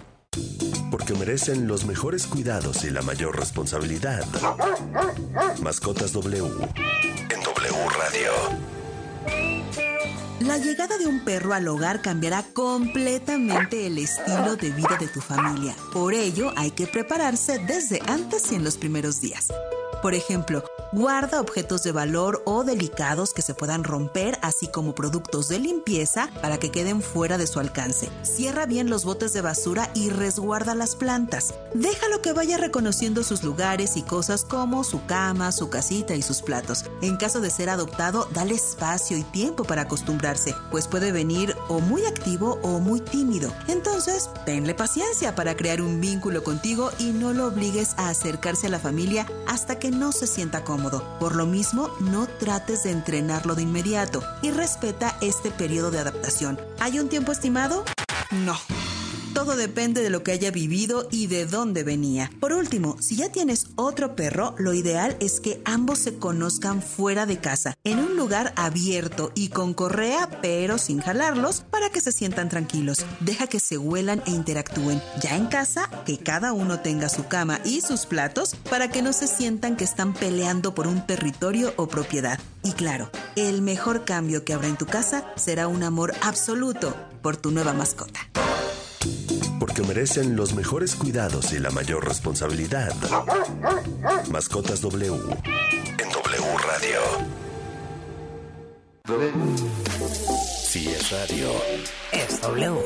Speaker 6: Porque merecen los mejores cuidados y la mayor responsabilidad. Mascotas W. En W Radio.
Speaker 18: La llegada de un perro al hogar cambiará completamente el estilo de vida de tu familia. Por ello, hay que prepararse desde antes y en los primeros días. Por ejemplo, guarda objetos de valor o delicados que se puedan romper, así como productos de limpieza para que queden fuera de su alcance. Cierra bien los botes de basura y resguarda las plantas. Déjalo que vaya reconociendo sus lugares y cosas como su cama, su casita y sus platos. En caso de ser adoptado, dale espacio y tiempo para acostumbrarse, pues puede venir o muy activo o muy tímido. Entonces, tenle paciencia para crear un vínculo contigo y no lo obligues a acercarse a la familia hasta que no se sienta cómodo. Por lo mismo, no trates de entrenarlo de inmediato y respeta este periodo de adaptación. ¿Hay un tiempo estimado? No. Todo depende de lo que haya vivido y de dónde venía. Por último, si ya tienes otro perro, lo ideal es que ambos se conozcan fuera de casa, en un lugar abierto y con correa, pero sin jalarlos, para que se sientan tranquilos. Deja que se huelan e interactúen. Ya en casa, que cada uno tenga su cama y sus platos para que no se sientan que están peleando por un territorio o propiedad. Y claro, el mejor cambio que habrá en tu casa será un amor absoluto por tu nueva mascota.
Speaker 6: Porque merecen los mejores cuidados y la mayor responsabilidad. Mascotas W. En W Radio. Si es radio,
Speaker 8: es W.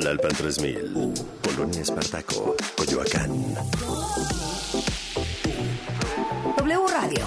Speaker 6: La Alpan 3000, Polonia Espartaco, Coyoacán. W Radio